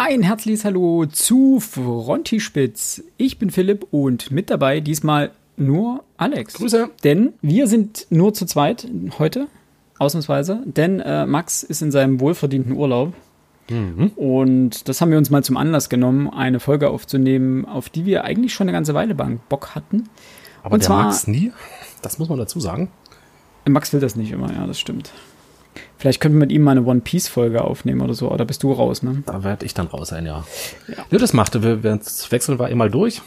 Ein herzliches Hallo zu Frontispitz. Ich bin Philipp und mit dabei diesmal nur Alex. Grüße. Denn wir sind nur zu zweit heute, ausnahmsweise. Denn äh, Max ist in seinem wohlverdienten Urlaub. Mhm. Und das haben wir uns mal zum Anlass genommen, eine Folge aufzunehmen, auf die wir eigentlich schon eine ganze Weile Bock hatten. Aber und der zwar, Max nie, das muss man dazu sagen. Max will das nicht immer, ja, das stimmt. Vielleicht könnten wir mit ihm mal eine One Piece Folge aufnehmen oder so. Oder bist du raus, ne? Da werde ich dann raus sein, ja. Ja, ja das machte. Wir, wir wechseln wir einmal durch.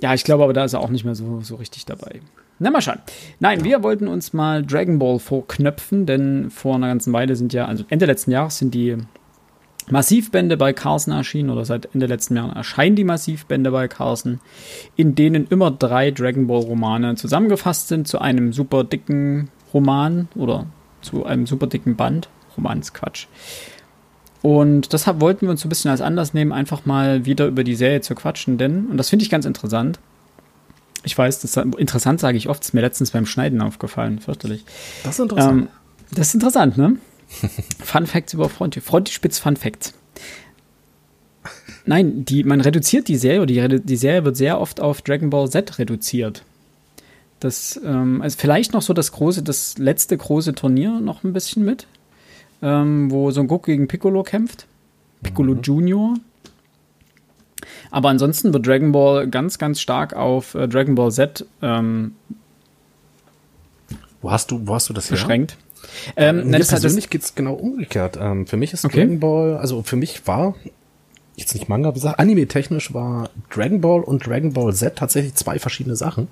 Ja, ich glaube aber, da ist er auch nicht mehr so, so richtig dabei. Na, mal schauen. Nein, ja. wir wollten uns mal Dragon Ball vorknöpfen, denn vor einer ganzen Weile sind ja, also Ende letzten Jahres sind die Massivbände bei Carlsen erschienen oder seit Ende letzten Jahren erscheinen die Massivbände bei Carlsen, in denen immer drei Dragon Ball Romane zusammengefasst sind zu einem super dicken Roman oder zu einem super dicken Band. Romansquatsch. Und deshalb wollten wir uns so ein bisschen als Anlass nehmen, einfach mal wieder über die Serie zu quatschen, denn, und das finde ich ganz interessant, ich weiß, das interessant sage ich oft, ist mir letztens beim Schneiden aufgefallen, fürchterlich. Das ist interessant. Ähm, das ist interessant, ne? Fun Facts über Fronti. Frontispitz Fun Facts. Nein, die, man reduziert die Serie, die, die Serie wird sehr oft auf Dragon Ball Z reduziert. Das, ähm, also vielleicht noch so das große, das letzte große Turnier noch ein bisschen mit, ähm, wo Son Goku gegen Piccolo kämpft. Piccolo mhm. Junior. Aber ansonsten wird Dragon Ball ganz, ganz stark auf äh, Dragon Ball Z ähm, wo hast du, wo hast du das beschränkt. Ähm, ähm, mir persönlich geht es genau umgekehrt. Ähm, für mich ist okay. Dragon Ball, also für mich war jetzt nicht Manga, wie gesagt, anime-technisch war Dragon Ball und Dragon Ball Z tatsächlich zwei verschiedene Sachen.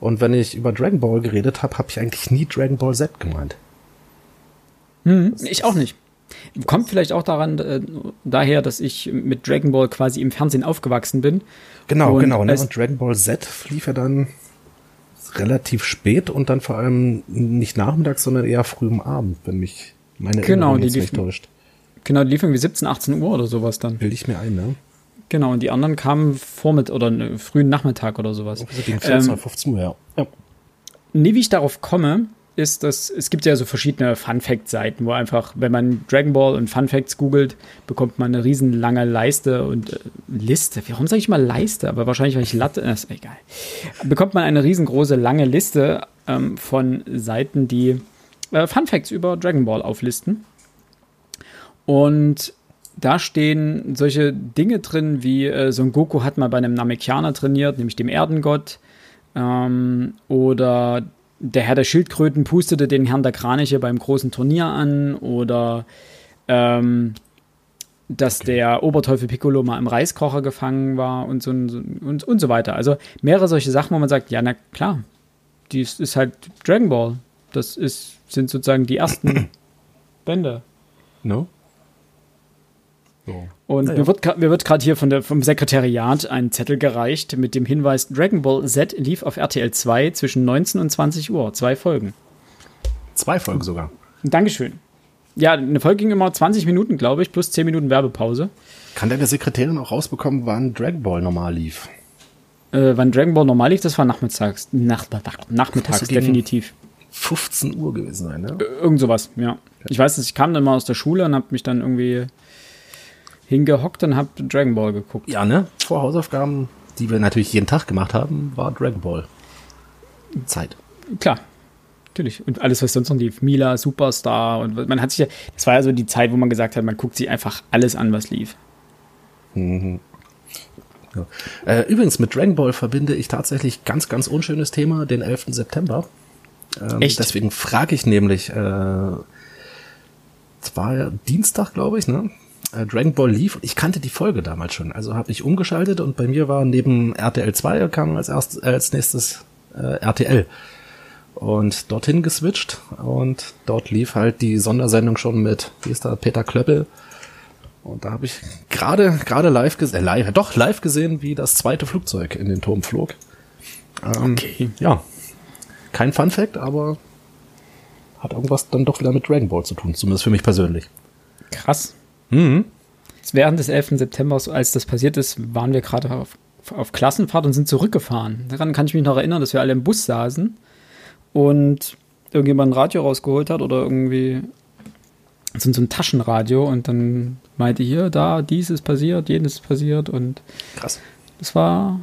Und wenn ich über Dragon Ball geredet habe, habe ich eigentlich nie Dragon Ball Z gemeint. Hm, ich auch nicht. Kommt vielleicht auch daran, äh, daher, dass ich mit Dragon Ball quasi im Fernsehen aufgewachsen bin. Genau, und genau. Ne? Und Dragon Ball Z lief ja dann relativ spät und dann vor allem nicht nachmittags, sondern eher früh am Abend, wenn mich meine genau, Erinnerung jetzt nicht täuscht. Genau, die lief irgendwie 17, 18 Uhr oder sowas dann. Bilde ich mir ein, ne? Genau, und die anderen kamen vormitt oder ne, frühen Nachmittag oder sowas. Also gegen 14, ähm, 15 Uhr, ja. ja. Nee, wie ich darauf komme, ist, dass es gibt ja so verschiedene Fun-Fact-Seiten, wo einfach, wenn man Dragon Ball und Fun Facts googelt, bekommt man eine riesen lange Leiste und äh, Liste. Warum sage ich mal Leiste? Aber wahrscheinlich, weil ich Latte, äh, ist egal. Bekommt man eine riesengroße lange Liste ähm, von Seiten, die äh, Fun Facts über Dragon Ball auflisten. Und da stehen solche Dinge drin, wie äh, Son Goku hat mal bei einem Namekianer trainiert, nämlich dem Erdengott. Ähm, oder der Herr der Schildkröten pustete den Herrn der Kraniche beim großen Turnier an. Oder ähm, dass okay. der Oberteufel Piccolo mal im Reiskocher gefangen war und so, und, und so weiter. Also mehrere solche Sachen, wo man sagt, ja, na klar, dies ist halt Dragon Ball. Das ist, sind sozusagen die ersten Bände. No? So. Und ja, mir wird, mir wird gerade hier von der, vom Sekretariat ein Zettel gereicht mit dem Hinweis: Dragon Ball Z lief auf RTL 2 zwischen 19 und 20 Uhr. Zwei Folgen. Zwei Folgen sogar. Dankeschön. Ja, eine Folge ging immer 20 Minuten, glaube ich, plus 10 Minuten Werbepause. Kann denn der Sekretärin auch rausbekommen, wann Dragon Ball normal lief? Äh, wann Dragon Ball normal lief, das war nachmittags. Nach, nachmittags, definitiv. 15 Uhr gewesen sein, ne? Irgend sowas, ja. Ich weiß, dass ich kam dann mal aus der Schule und habe mich dann irgendwie hingehockt und habe Dragon Ball geguckt. Ja, ne? Vor Hausaufgaben, die wir natürlich jeden Tag gemacht haben, war Dragon Ball. Zeit. Klar. Natürlich. Und alles, was sonst noch lief. Mila, Superstar. Und man hat sich ja, das war ja so die Zeit, wo man gesagt hat, man guckt sich einfach alles an, was lief. Mhm. Ja. Äh, übrigens, mit Dragon Ball verbinde ich tatsächlich ganz, ganz unschönes Thema, den 11. September. Ähm, Echt? Deswegen frage ich nämlich, äh, es war ja Dienstag, glaube ich, ne? Äh, Dragon Ball lief. Ich kannte die Folge damals schon, also habe ich umgeschaltet und bei mir war neben RTL 2 kam als, erst, äh, als nächstes äh, RTL und dorthin geswitcht und dort lief halt die Sondersendung schon mit, wie ist da, Peter Klöppel. Und da habe ich gerade gerade live gesehen, äh, live, doch live gesehen, wie das zweite Flugzeug in den Turm flog. Ähm, okay. Ja, kein Fun Fact, aber hat irgendwas dann doch wieder mit Dragon Ball zu tun, zumindest für mich persönlich. Krass. Mhm. Während des 11. September, als das passiert ist, waren wir gerade auf, auf Klassenfahrt und sind zurückgefahren. Daran kann ich mich noch erinnern, dass wir alle im Bus saßen und irgendjemand ein Radio rausgeholt hat oder irgendwie so, so ein Taschenradio und dann meinte hier, da, dies ist passiert, jenes ist passiert und Krass. das war,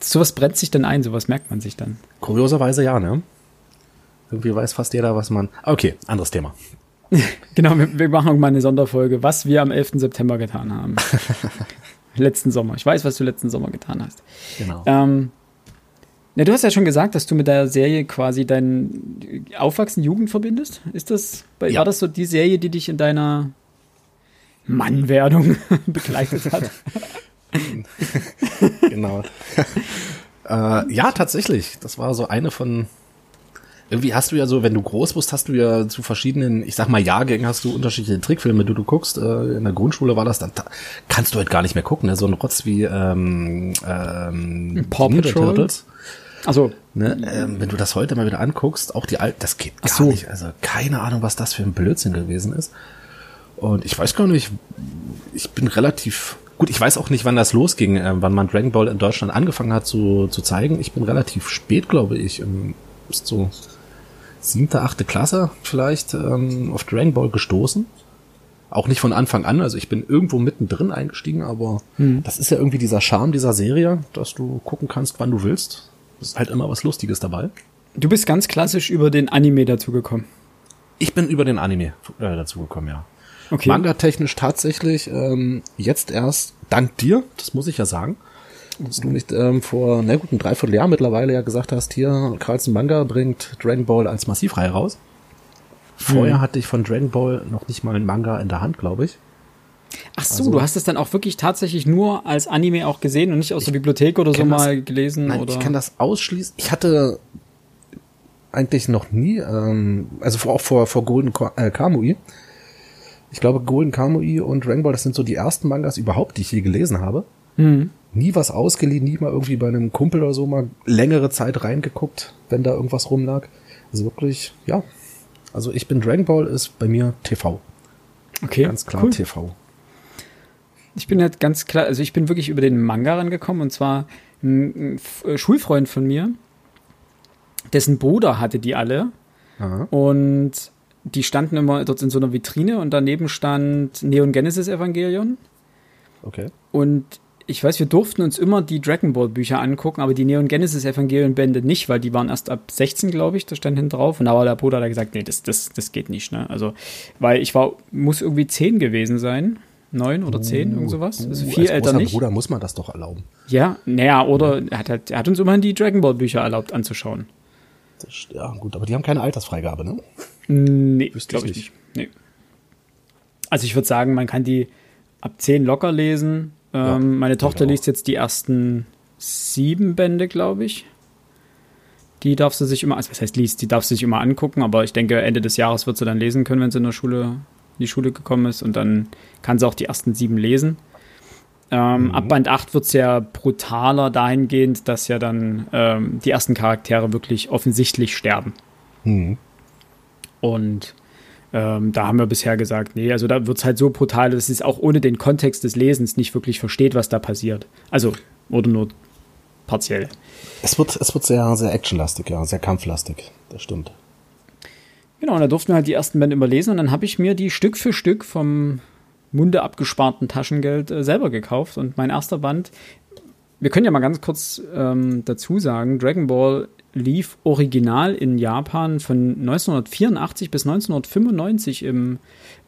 sowas brennt sich dann ein, sowas merkt man sich dann. Kurioserweise ja, ne? Irgendwie weiß fast jeder, was man. Okay, anderes Thema. Genau, wir, wir machen mal eine Sonderfolge, was wir am 11. September getan haben. letzten Sommer. Ich weiß, was du letzten Sommer getan hast. Genau. Ähm, na, du hast ja schon gesagt, dass du mit der Serie quasi dein Aufwachsen, Jugend verbindest. Ist das, bei- Ja. war das so die Serie, die dich in deiner Mannwerdung begleitet hat? genau. äh, ja, tatsächlich. Das war so eine von. Irgendwie hast du ja so, wenn du groß bist, hast du ja zu verschiedenen, ich sag mal, Jahrgängen hast du unterschiedliche Trickfilme, die du guckst. Äh, in der Grundschule war das dann, da kannst du halt gar nicht mehr gucken, ne? So ein Rotz wie ähm, ähm, Paw Patrol? Turtles. Also, Ne? Ähm, wenn du das heute mal wieder anguckst, auch die alten, das geht gar so. nicht. Also keine Ahnung, was das für ein Blödsinn gewesen ist. Und ich weiß gar nicht, ich bin relativ gut, ich weiß auch nicht, wann das losging, äh, wann man Dragon Ball in Deutschland angefangen hat zu, zu zeigen. Ich bin relativ spät, glaube ich, im, ist so siebte, achte Klasse vielleicht ähm, auf Dragon Ball gestoßen. Auch nicht von Anfang an, also ich bin irgendwo mittendrin eingestiegen, aber das ist ja irgendwie dieser Charme dieser Serie, dass du gucken kannst, wann du willst. Es ist halt immer was Lustiges dabei. du bist ganz klassisch über den Anime dazugekommen. Ich bin über den Anime äh, dazu gekommen, ja. Okay. Manga-technisch tatsächlich ähm, jetzt erst dank dir, das muss ich ja sagen, dass du nicht ähm, vor, na gut, ein Dreivierteljahr mittlerweile ja gesagt hast, hier, Carlsen Manga bringt Dragon Ball als Massivreihe raus. Vorher hatte ich von Dragon Ball noch nicht mal einen Manga in der Hand, glaube ich. Ach so, also- du hast es dann auch wirklich tatsächlich nur als Anime auch gesehen und nicht aus der Bibliothek oder so kenn das- mal gelesen Nein, oder? ich kann das ausschließen. Ich hatte eigentlich noch nie, ähm, also vor, auch vor, vor Golden äh, Kamui. Ich glaube, Golden Kamui und Dragon Ball, das sind so die ersten Mangas überhaupt, die ich je gelesen habe. Mhm. Nie was ausgeliehen, nie mal irgendwie bei einem Kumpel oder so mal längere Zeit reingeguckt, wenn da irgendwas rumlag. Also wirklich, ja. Also ich bin Dragon Ball ist bei mir TV. Okay, Ganz klar cool. TV. Ich bin halt ganz klar, also ich bin wirklich über den Manga rangekommen und zwar ein, ein äh, Schulfreund von mir, dessen Bruder hatte die alle Aha. und die standen immer dort in so einer Vitrine und daneben stand Neon Genesis Evangelion Okay. und ich weiß, wir durften uns immer die Dragon Ball Bücher angucken, aber die Neon Genesis Evangelion Bände nicht, weil die waren erst ab 16, glaube ich, da stand hinten drauf. Und da war der Bruder, der gesagt, nee, das, das, das geht nicht, ne? Also, weil ich war, muss irgendwie 10 gewesen sein. Neun oder zehn, irgend sowas. Also Uh, viel als älter nicht. Bruder muss man das doch erlauben. Ja, naja, oder er hat, halt- er hat uns immerhin die Dragon Ball Bücher erlaubt anzuschauen. Das, ja, gut, aber die haben keine Altersfreigabe, ne? Nee, glaube ich ich nicht. Nee. Also ich würde sagen, man kann die ab 10 locker lesen. Ähm, Ja, meine Tochter liest jetzt die ersten sieben Bände, glaube ich. Die darf sie sich immer, also was heißt liest, die darf sie sich immer angucken, aber ich denke, Ende des Jahres wird sie dann lesen können, wenn sie in der Schule, in die Schule gekommen ist und dann kann sie auch die ersten sieben lesen. Ähm, Ab Band 8 wird es ja brutaler dahingehend, dass ja dann ähm, die ersten Charaktere wirklich offensichtlich sterben. Hm. Und ähm, da haben wir bisher gesagt, nee, also da wird es halt so brutal, dass es auch ohne den Kontext des Lesens nicht wirklich versteht, was da passiert. Also, oder nur partiell. Es wird, es wird sehr, sehr actionlastig, ja, sehr kampflastig. Das stimmt. Genau, und da durften wir halt die ersten Bände überlesen und dann habe ich mir die Stück für Stück vom Munde abgesparten Taschengeld äh, selber gekauft. Und mein erster Band, wir können ja mal ganz kurz ähm, dazu sagen, Dragon Ball lief original in Japan von 1984 bis 1995 im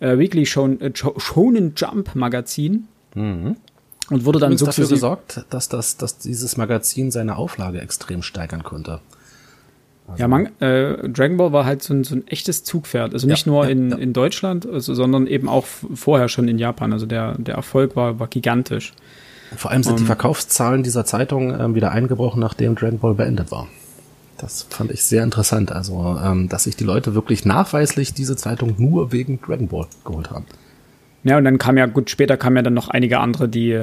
äh, Weekly Shon äh, Sho- Shonen Jump Magazin und wurde dann dafür gesorgt, dass, das, dass dieses Magazin seine Auflage extrem steigern konnte. Ja, man, äh, Dragon Ball war halt so ein, so ein echtes Zugpferd. Also nicht Ja, nur in, ja. in Deutschland, also, sondern eben auch vorher schon in Japan. Also der, der Erfolg war, war gigantisch. Vor allem sind die Verkaufszahlen dieser Zeitung ähm, wieder eingebrochen, nachdem Dragon Ball beendet war. Das fand ich sehr interessant. Also, ähm, dass sich die Leute wirklich nachweislich diese Zeitung nur wegen Dragon Ball geholt haben. Ja, und dann kam ja, gut, später kamen ja dann noch einige andere, die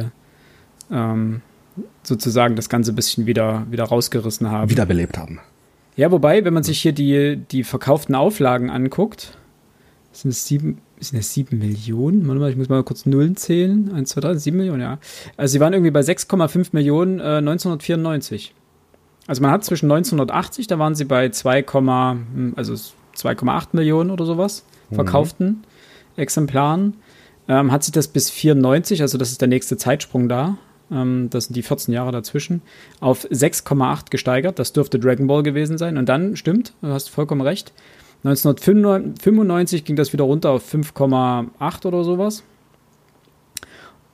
ähm, sozusagen das Ganze ein bisschen wieder, wieder rausgerissen haben. Wiederbelebt haben. Ja, wobei, wenn man sich hier die, die verkauften Auflagen anguckt, sind es sieben, sind es sieben Millionen? Warte mal, ich muss mal kurz Nullen zählen. Eins, zwei, drei, sieben Millionen, ja. Also sie waren irgendwie bei 6,5 Millionen äh, 1994. Also man hat zwischen 1980, da waren sie bei 2, hm, also 2,8 Millionen oder sowas verkauften. Exemplaren ähm, hat sich das bis 94, also das ist der nächste Zeitsprung da, ähm, das sind die 14 Jahre dazwischen, auf 6,8 gesteigert. Das dürfte Dragon Ball gewesen sein. Und dann, stimmt, du hast vollkommen recht, 1995 ging das wieder runter auf 5,8 oder sowas.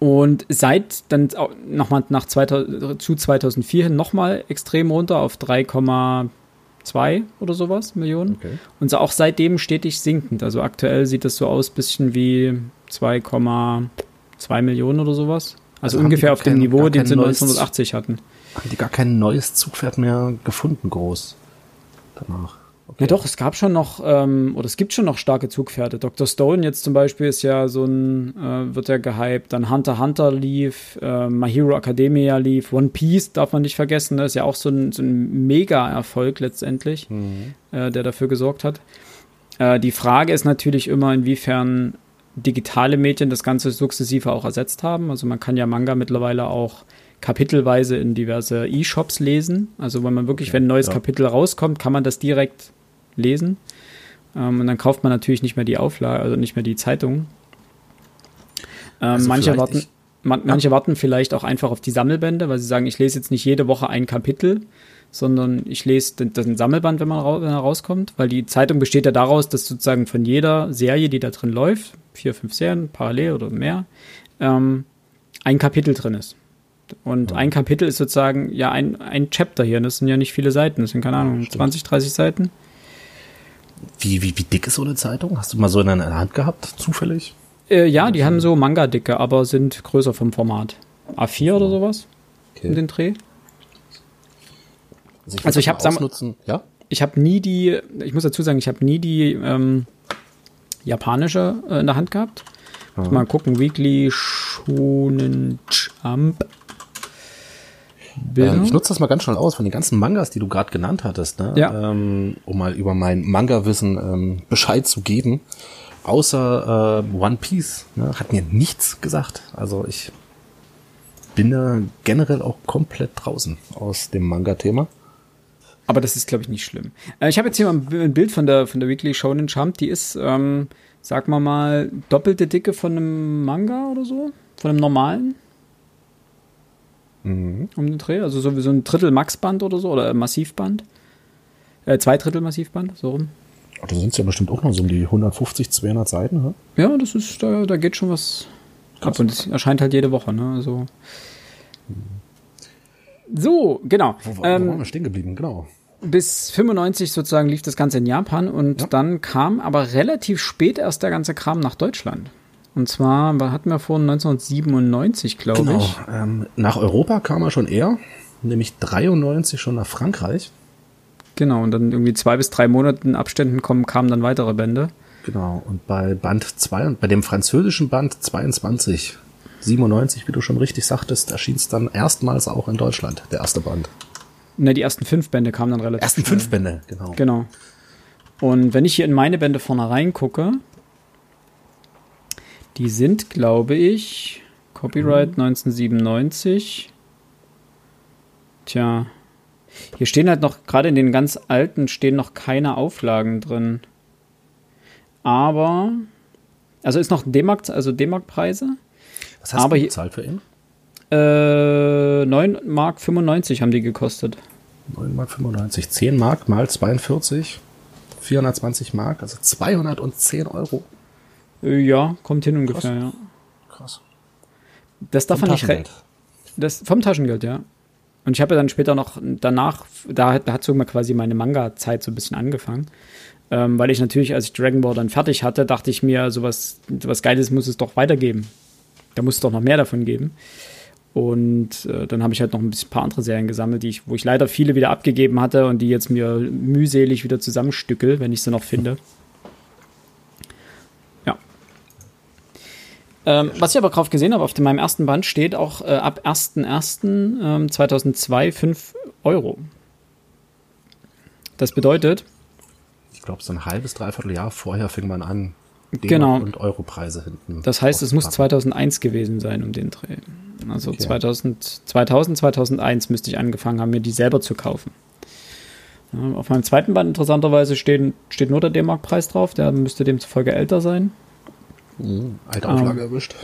Und seit dann nochmal nach 2000, zu 2004 hin nochmal extrem runter auf 3,2 oder sowas Millionen. Okay. Und auch seitdem stetig sinkend. Also aktuell sieht das so aus, bisschen wie 2,2 Millionen oder sowas. Also, also ungefähr auf dem Niveau, den sie 1980 hatten. Haben die gar kein neues Zugpferd mehr gefunden, groß danach? Okay. Ja doch, es gab schon noch, ähm, oder es gibt schon noch starke Zugpferde. Dr. Stone jetzt zum Beispiel ist ja so ein, äh, wird ja gehypt. Dann Hunter Hunter lief, äh, My Hero Academia lief, One Piece darf man nicht vergessen, das ist ja auch so ein, so ein Mega-Erfolg letztendlich, mhm. äh, der dafür gesorgt hat. Äh, die Frage ist natürlich immer, inwiefern digitale Medien das Ganze sukzessive auch ersetzt haben. Also man kann ja Manga mittlerweile auch kapitelweise in diverse E-Shops lesen. Also wenn man wirklich, wenn ein neues ja. Kapitel rauskommt, kann man das direkt lesen. Ähm, und dann kauft man natürlich nicht mehr die Auflage, also nicht mehr die Zeitung. Ähm, also manche warten, ich, man, manche warten vielleicht auch einfach auf die Sammelbände, weil sie sagen, ich lese jetzt nicht jede Woche ein Kapitel, sondern ich lese den, den Sammelband, wenn, man wenn er rauskommt, weil die Zeitung besteht ja daraus, dass sozusagen von jeder Serie, die da drin läuft, vier, fünf Serien parallel oder mehr, ähm, ein Kapitel drin ist. Und ja. ein Kapitel ist sozusagen ja ein, ein Chapter hier. Das sind ja nicht viele Seiten. Das sind, keine Ahnung, ja, 20, 30 Seiten. Wie, wie, wie dick ist so eine Zeitung? Hast du mal so in der Hand gehabt, zufällig? Äh, ja, die haben so Manga-Dicke, aber sind größer vom Format. A4 oder sowas okay. um den Dreh. Also ich, also ich habe ja? Ich habe nie die, ich muss dazu sagen, ich habe nie die ähm, japanische äh, in der Hand gehabt. Muss mal gucken, Weekly Shonen Jump. Ähm, ich nutze das mal ganz schnell aus von den ganzen Mangas, die du gerade genannt hattest, ne? ja. ähm, um mal über mein Manga-Wissen ähm, Bescheid zu geben. Außer äh, One Piece ne? hat mir nichts gesagt. Also ich bin da generell auch komplett draußen aus dem Manga-Thema. Aber das ist, glaube ich, nicht schlimm. Äh, ich habe jetzt hier mal ein Bild von der, von der Weekly Shonen Jump. Die ist, ähm, sag mal mal, doppelte Dicke von einem Manga oder so. Von einem normalen. Mhm. Um den Dreh. Also so wie so ein Drittel Maxband oder so. Oder Massivband. Äh, zwei Drittel Massivband, so rum. Oh, da sind es ja bestimmt auch noch so um die 150, 200 Seiten, ne? Ja, das ist, da, da geht schon was Krass. ab. Und es erscheint halt jede Woche, ne? Also. Mhm. So, genau. Wo, wo ähm, waren wir stehen geblieben? Genau. Bis 95 sozusagen lief das Ganze in Japan und ja. dann kam aber relativ spät erst der ganze Kram nach Deutschland. Und zwar hatten wir vor 1997, glaube genau. ich. Ähm, nach Europa kam er schon eher, nämlich 93 schon nach Frankreich. Genau, und dann irgendwie zwei bis drei Monaten Abständen kommen, kamen dann weitere Bände. Genau, und bei Band 2 und bei dem französischen Band 22 97, wie du schon richtig sagtest, erschien es dann erstmals auch in Deutschland, der erste Band. Ne, die ersten fünf Bände kamen dann relativ Ersten schnell. fünf Bände, genau. Genau. Und wenn ich hier in meine Bände vorne reingucke, die sind, glaube ich, Copyright mhm. 1997. Tja, hier stehen halt noch, gerade in den ganz alten stehen noch keine Auflagen drin. Aber, also ist noch D-Mark, also D-Mark-Preise. Was hast Aber du bezahlt für ihn? Äh, 9 Mark 95 haben die gekostet. 9 Mark 95. 10 Mark mal 42. 420 Mark, also 210 Euro. Äh, ja, kommt hin ungefähr, Krass. ja. Krass. Das darf man nicht recht. Das vom Taschengeld, ja. Und ich habe ja dann später noch danach, da, da hat sogar quasi meine Manga-Zeit so ein bisschen angefangen. Ähm, weil ich natürlich, als ich Dragon Ball dann fertig hatte, dachte ich mir, sowas, sowas Geiles muss es doch weitergeben. Da muss es doch noch mehr davon geben. Und äh, dann habe ich halt noch ein bisschen, paar andere Serien gesammelt, die ich, wo ich leider viele wieder abgegeben hatte und die jetzt mir mühselig wieder zusammenstückel, wenn ich sie noch finde. Ähm, was ich aber drauf gesehen habe, auf meinem ersten Band steht auch äh, ab 1.1.2002 ähm, 5 Euro. Das bedeutet. Ich glaube, so ein halbes, dreiviertel Jahr vorher fing man an, genau. und Europreise hinten. Das heißt, es muss 2001 gewesen sein um den Dreh. Also okay. 2000, 2000, 2001 müsste ich angefangen haben, mir die selber zu kaufen. Auf meinem zweiten Band interessanterweise steht, steht nur der D-Mark-Preis drauf, der müsste demzufolge älter sein. Mhm, alte Auflage ähm, erwischt.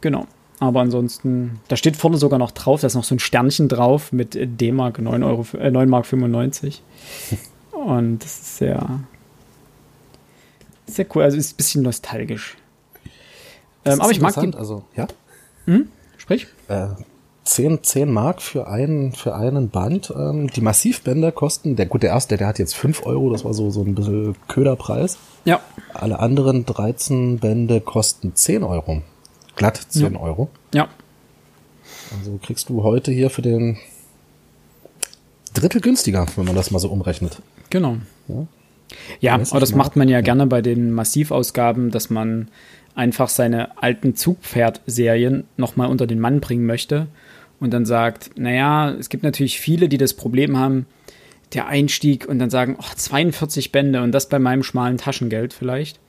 Genau. Aber ansonsten, da steht vorne sogar noch drauf, da ist noch so ein Sternchen drauf mit D-Mark 9, Euro, äh, 9 Mark 95. Und das ist sehr, sehr cool. Also ist ein bisschen nostalgisch. Ähm, aber ich mag die. Also, ja? Hm? Sprich? Äh, 10, 10 Mark für einen, für einen Band. Ähm, die Massivbänder kosten, der, gut, der erste, der hat jetzt 5 Euro, das war so, so ein bisschen Köderpreis. Ja. Alle anderen 13 Bände kosten 10 Euro. Glatt 10 ja. Euro. Ja. Also kriegst du heute hier für den Drittel günstiger, wenn man das mal so umrechnet. Genau. Ja, ja aber das macht man ja, ja gerne bei den Massivausgaben, dass man einfach seine alten Zugpferd-Serien nochmal unter den Mann bringen möchte und dann sagt, naja, es gibt natürlich viele, die das Problem haben, der Einstieg und dann sagen, oh, 42 Bände und das bei meinem schmalen Taschengeld vielleicht,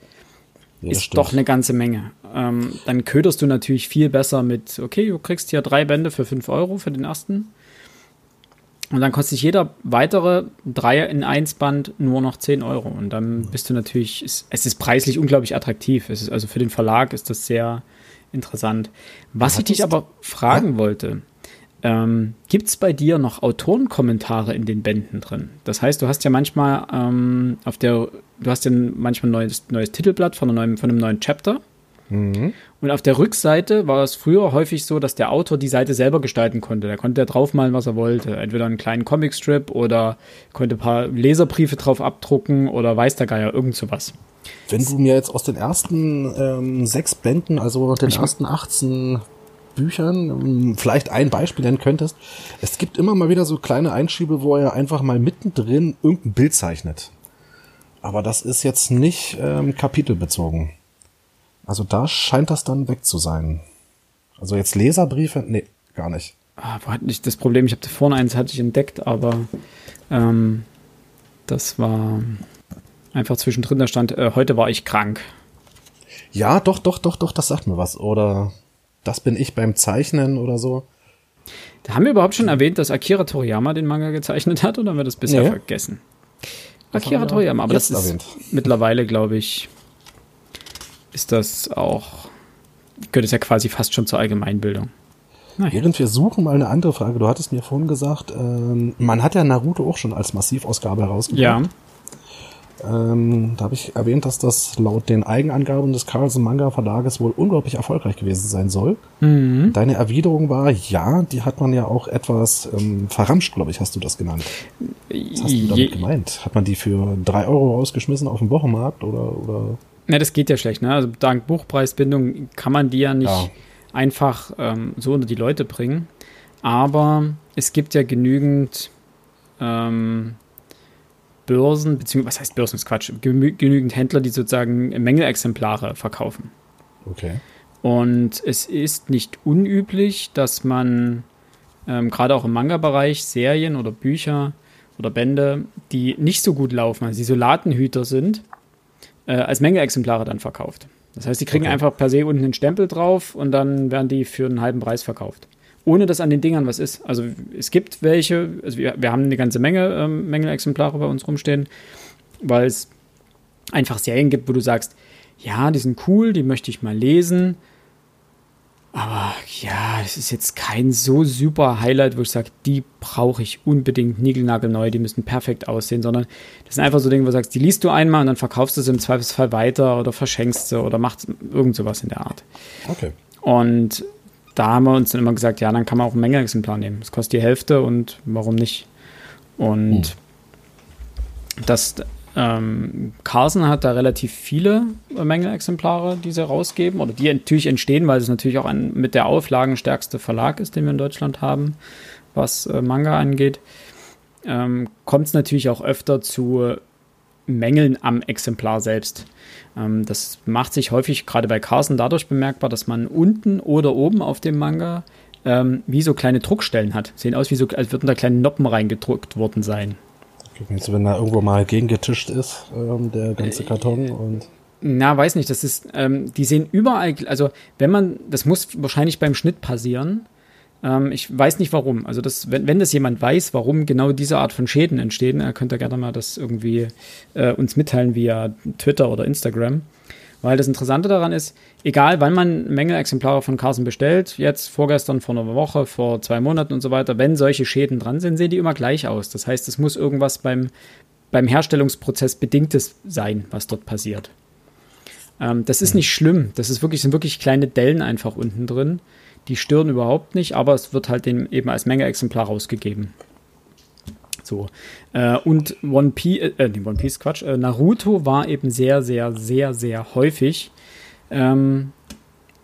ja, ist stimmt. doch eine ganze Menge. Ähm, dann köderst du natürlich viel besser mit, okay, du kriegst hier drei Bände für 5 Euro für den ersten und dann kostet sich jeder weitere Dreier in 1 Band nur noch 10 Euro. Und dann bist du natürlich, es, ist preislich unglaublich attraktiv. Es ist, also für den Verlag ist das sehr interessant. Was ich dich aber fragen ja? wollte, ähm, gibt es bei dir noch Autorenkommentare in den Bänden drin? Das heißt, du hast ja manchmal ähm, auf der, du hast ja manchmal ein neues, neues Titelblatt von einem neuen, von einem neuen Chapter. Mhm. Und auf der Rückseite war es früher häufig so, dass der Autor die Seite selber gestalten konnte. Da konnte er draufmalen, was er wollte. Entweder einen kleinen Comicstrip oder konnte ein paar Leserbriefe drauf abdrucken oder weiß der Geier, irgend sowas. Wenn du mir jetzt aus den ersten ähm, sechs Bänden, also den ich ersten 18 Büchern ähm, vielleicht ein Beispiel nennen könntest. Es gibt immer mal wieder so kleine Einschiebe, wo er einfach mal mittendrin irgendein Bild zeichnet. Aber das ist jetzt nicht ähm, kapitelbezogen. Also da scheint das dann weg zu sein. Also jetzt Leserbriefe? Nee, gar nicht. Ah, wo hatte ich das Problem? Ich habe vorne eins hatte ich entdeckt, aber ähm, das war einfach zwischendrin, da stand, äh, heute war ich krank. Ja, doch, doch, doch, doch, das sagt mir was. Oder das bin ich beim Zeichnen oder so. Da haben wir überhaupt schon erwähnt, dass Akira Toriyama den Manga gezeichnet hat oder haben wir das bisher nee. vergessen? Akira Toriyama, aber das ist erwähnt. mittlerweile, glaube ich, ist das auch, gehört es ja quasi fast schon zur Allgemeinbildung. Naja. Während wir suchen, mal eine andere Frage. Du hattest mir vorhin gesagt, ähm, man hat ja Naruto auch schon als Massivausgabe herausgebracht. Ja. Ähm, da habe ich erwähnt, dass das laut den Eigenangaben des Carlsen Manga Verlages wohl unglaublich erfolgreich gewesen sein soll. Mhm. Deine Erwiderung war, ja, die hat man ja auch etwas ähm, verramscht, glaube ich, hast du das genannt. Was hast du damit gemeint? Hat man die für drei Euro rausgeschmissen auf dem Wochenmarkt oder, oder? Ja, das geht ja schlecht, ne? Also dank Buchpreisbindung kann man die ja nicht ja. einfach ähm, so unter die Leute bringen. Aber es gibt ja genügend ähm, Börsen, beziehungsweise, was heißt Börsen, ist Quatsch, genügend Händler, die sozusagen Mängelexemplare verkaufen. Okay. Und es ist nicht unüblich, dass man ähm, gerade auch im Manga-Bereich Serien oder Bücher oder Bände, die nicht so gut laufen, also die Solatenhüter sind, äh, als Menge-Exemplare dann verkauft. Das heißt, die kriegen okay. einfach per se unten einen Stempel drauf und dann werden die für einen halben Preis verkauft. Ohne dass an den Dingern was ist. Also es gibt welche, also wir, wir haben eine ganze Menge ähm, Mängelexemplare bei uns rumstehen, weil es einfach Serien gibt, wo du sagst, ja, die sind cool, die möchte ich mal lesen, aber ja, es ist jetzt kein so super Highlight, wo ich sage, die brauche ich unbedingt niegelnagelneu, die müssen perfekt aussehen, sondern das sind einfach so Dinge, wo du sagst, die liest du einmal und dann verkaufst du sie im Zweifelsfall weiter oder verschenkst sie oder machst irgend sowas in der Art. Okay. Und da haben wir uns dann immer gesagt, ja, dann kann man auch ein Mengenexemplar nehmen. Das kostet die Hälfte und warum nicht? Und hm. das ähm, Carlsen hat da relativ viele Mängelexemplare, die sie rausgeben, oder die natürlich entstehen, weil es natürlich auch ein mit der auflagenstärkste Verlag ist, den wir in Deutschland haben, was äh, Manga angeht. Ähm, Kommt es natürlich auch öfter zu Mängeln am Exemplar selbst. Ähm, das macht sich häufig gerade bei Carlsen dadurch bemerkbar, dass man unten oder oben auf dem Manga ähm, wie so kleine Druckstellen hat. Sehen aus, wie so, als würden da kleine Noppen reingedruckt worden sein. Also wenn da irgendwo mal gegengetischt ist, ähm, der ganze äh, Karton und. Na, weiß nicht, das ist, ähm, die sehen überall, also wenn man, das muss wahrscheinlich beim Schnitt passieren. Ähm, ich weiß nicht warum. Also das, wenn, wenn das jemand weiß, warum genau diese Art von Schäden entstehen, er könnte gerne mal das irgendwie äh, uns mitteilen via Twitter oder Instagram. Weil das Interessante daran ist, egal wann man Mängelexemplare von Carson bestellt, jetzt vorgestern, vor einer Woche, vor zwei Monaten und so weiter, wenn solche Schäden dran sind, sehen die immer gleich aus. Das heißt, es muss irgendwas beim, beim Herstellungsprozess Bedingtes sein, was dort passiert. Ähm, das ist mhm. nicht schlimm. Das ist wirklich, sind wirklich kleine Dellen einfach unten drin. Die stören überhaupt nicht, aber es wird halt eben als Menge-Exemplar rausgegeben. So. Äh, und One Piece, äh, äh One Piece, Quatsch, äh, Naruto war eben sehr, sehr, sehr, sehr häufig ähm,